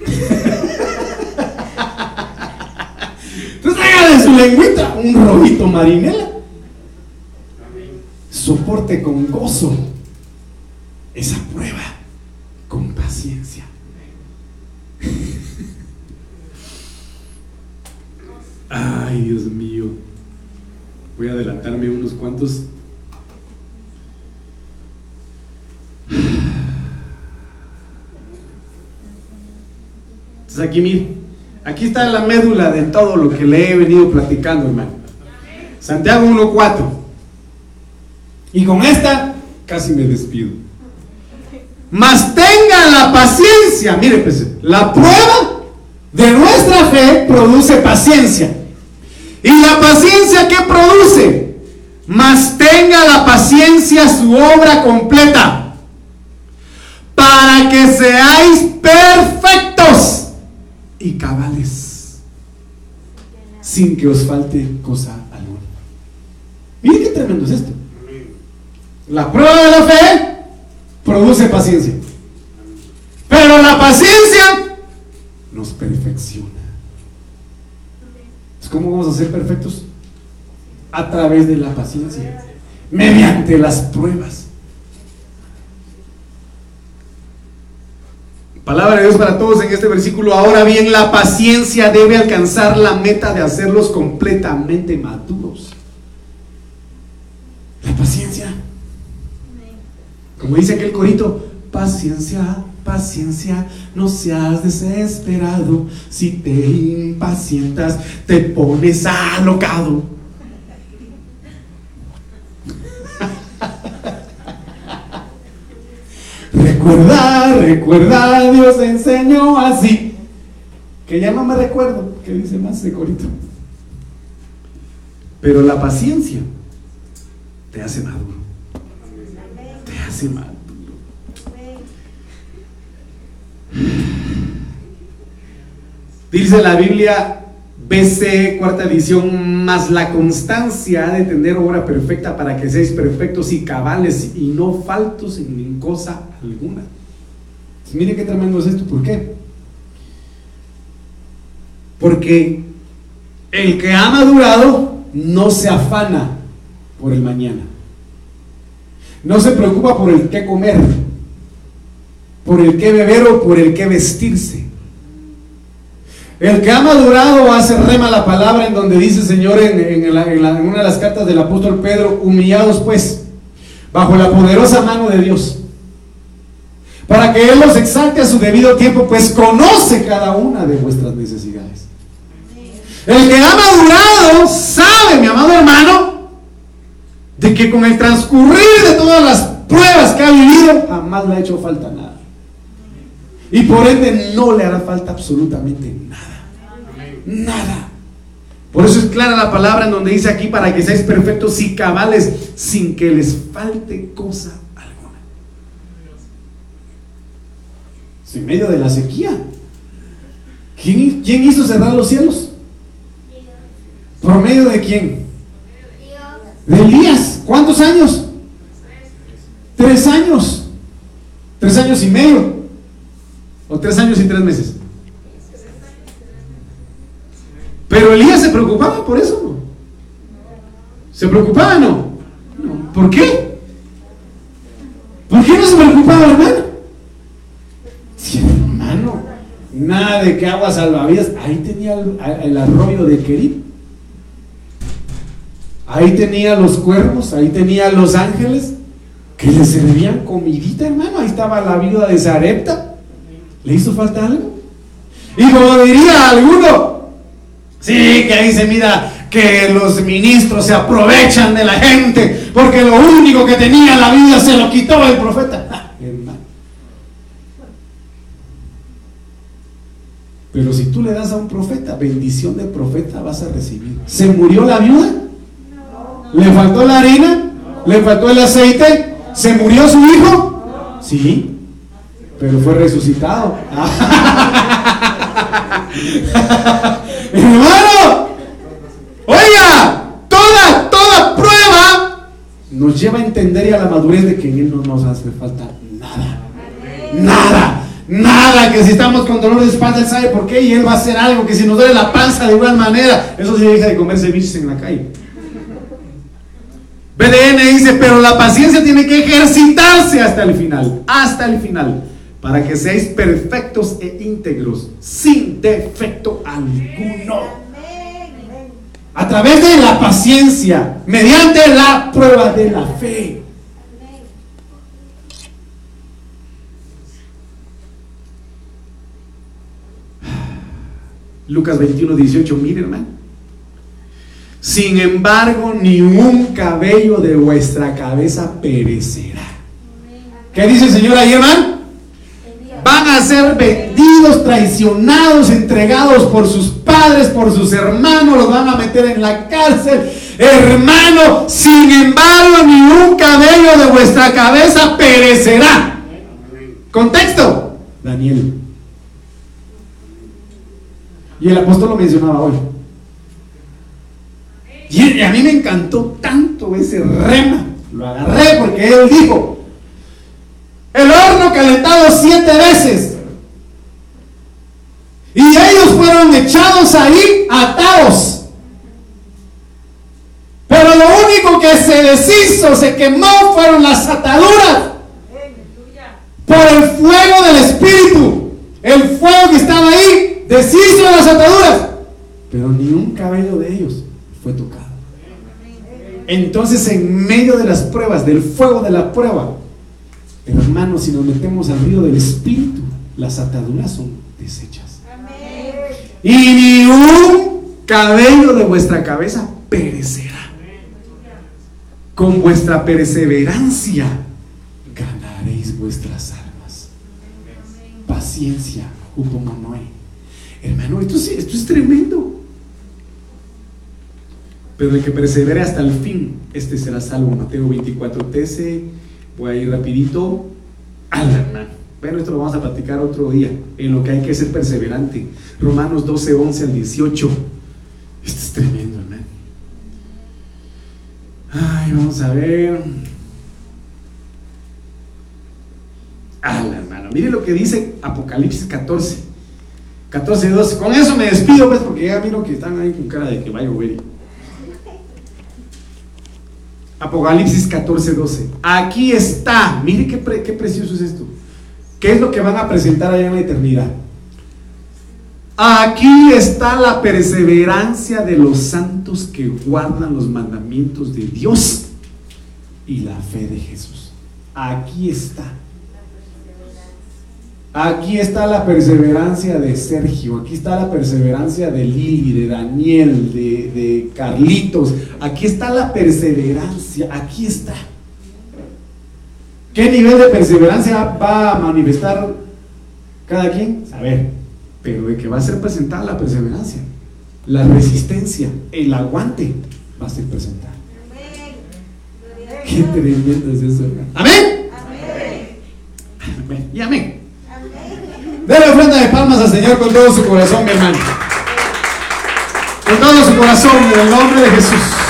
Entonces haga de su lengüita un rollito marinela. Soporte con gozo esa prueba, con paciencia. Ay, Dios mío. Voy a adelantarme unos cuantos. Aquí, mire, aquí está la médula de todo lo que le he venido platicando, hermano. Santiago 1.4. Y con esta casi me despido. Mas tenga la paciencia, mire, pues, la prueba de nuestra fe produce paciencia. ¿Y la paciencia qué produce? Mas tenga la paciencia su obra completa, para que seáis perfectos y cabales, sin que os falte cosa alguna. Miren qué tremendo es esto. La prueba de la fe produce paciencia, pero la paciencia nos perfecciona. ¿Cómo vamos a ser perfectos? A través de la paciencia, mediante las pruebas. Palabra de Dios para todos en este versículo. Ahora bien, la paciencia debe alcanzar la meta de hacerlos completamente maduros. La paciencia. Como dice aquel corito, paciencia paciencia, no seas desesperado. Si te impacientas, te pones alocado. Recuerda, recuerda, Dios enseñó así. Que ya no me recuerdo, que dice más de corito. Pero la paciencia te hace maduro. Te hace maduro. Dice la Biblia, BC, cuarta edición, más la constancia de tener obra perfecta para que seáis perfectos y cabales y no faltos en cosa alguna. Mire qué tremendo es esto, ¿por qué? Porque el que ha madurado no se afana por el mañana. No se preocupa por el qué comer, por el qué beber o por el qué vestirse. El que ha madurado hace rema la palabra en donde dice Señor en, una de las cartas del apóstol Pedro, humillados pues, bajo la poderosa mano de Dios, para que Él los exalte a su debido tiempo, pues conoce cada una de vuestras necesidades. El que ha madurado sabe, mi amado hermano, de que con el transcurrir de todas las pruebas que ha vivido, jamás le ha hecho falta nada. Y por ende no le hará falta absolutamente nada. Nada. Por eso es clara la palabra en donde dice aquí para que seáis perfectos y cabales sin que les falte cosa alguna. En medio de la sequía. ¿Quién, quién hizo cerrar los cielos? ¿Por medio de quién? De Elías. ¿Cuántos años? Tres años. Tres años y medio. O tres años y tres meses. Pero Elías se preocupaba por eso. ¿Se preocupaba no? no? ¿Por qué? ¿Por qué no se preocupaba, hermano? Sí, hermano, nada de que agua salvavidas. Ahí tenía el, arroyo de Kerib. Ahí tenía los cuervos, ahí tenía los ángeles que le servían comidita, hermano. Ahí estaba la viuda de Zarepta. ¿Le hizo falta algo? Y como diría alguno, sí, que ahí se mira que los ministros se aprovechan de la gente porque lo único que tenía la vida se lo quitó el profeta. Ah. Pero si tú le das a un profeta, bendición de profeta vas a recibir. ¿Se murió la viuda? ¿Le faltó la harina? ¿Le faltó el aceite? ¿Se murió su hijo? Sí, pero fue resucitado. Hermano, oiga, toda, toda prueba nos lleva a entender y a la madurez de que en Él no nos hace falta nada. Nada. Nada, que si estamos con dolor de espalda, Él sabe por qué y Él va a hacer algo, que si nos duele la panza de igual manera, eso sí deja de comerse bichos en la calle. BDN dice, pero la paciencia tiene que ejercitarse hasta el final, hasta el final, para que seáis perfectos e íntegros, sin defecto alguno. A través de la paciencia, mediante la prueba de la fe. Lucas 21, 18, mire hermano. Sin embargo, ni un cabello de vuestra cabeza perecerá. ¿Qué dice el Señor ahí, hermano? A ser vendidos, traicionados, entregados por sus padres, por sus hermanos, los van a meter en la cárcel. Hermano, sin embargo, ni un cabello de vuestra cabeza perecerá. Contexto. Daniel. Y el apóstol lo mencionaba hoy. Y a mí me encantó tanto ese rema. Lo agarré porque él dijo, el horno calentado siete veces. Y ellos fueron echados ahí atados. Pero lo único que se deshizo, se quemó, fueron las ataduras. Por el fuego del Espíritu. El fuego que estaba ahí deshizo las ataduras. Pero ni un cabello de ellos fue tocado. Entonces en medio de las pruebas, del fuego de la prueba, Hermanos, si nos metemos al río del Espíritu, las ataduras son deshechas. Y ni un cabello de vuestra cabeza perecerá. Con vuestra perseverancia ganaréis vuestras almas. Paciencia, Upomonoe. Hermano, esto es, esto es tremendo. Pero el que persevere hasta el fin, este será salvo. Mateo 24, 13. Voy a ir rapidito. Al hermano. Bueno, esto lo vamos a platicar otro día, en lo que hay que ser perseverante. Romanos 12, 11 al 18. Esto es tremendo, hermano. Ay, vamos a ver. Al hermano. Mire lo que dice Apocalipsis 14. 14, 12. Con eso me despido, pues, porque ya miro que están ahí con cara de que va a llover. Apocalipsis 14, 12. Aquí está. Mire qué, qué precioso es esto. ¿Qué es lo que van a presentar allá en la eternidad? Aquí está la perseverancia de los santos que guardan los mandamientos de Dios y la fe de Jesús. Aquí está. Aquí está la perseverancia de Sergio, aquí está la perseverancia de Lili, de Daniel, de, de Carlitos. Aquí está la perseverancia, aquí está. ¿Qué nivel de perseverancia va a manifestar cada quien? A ver, pero de que va a ser presentada la perseverancia, la resistencia, el aguante va a ser presentada. Qué tremendo es eso, hermano. Amén. Amén. Y amén. Dele ofrenda de palmas al Señor con todo su corazón, mi hermano. Con todo su corazón, en el nombre de Jesús.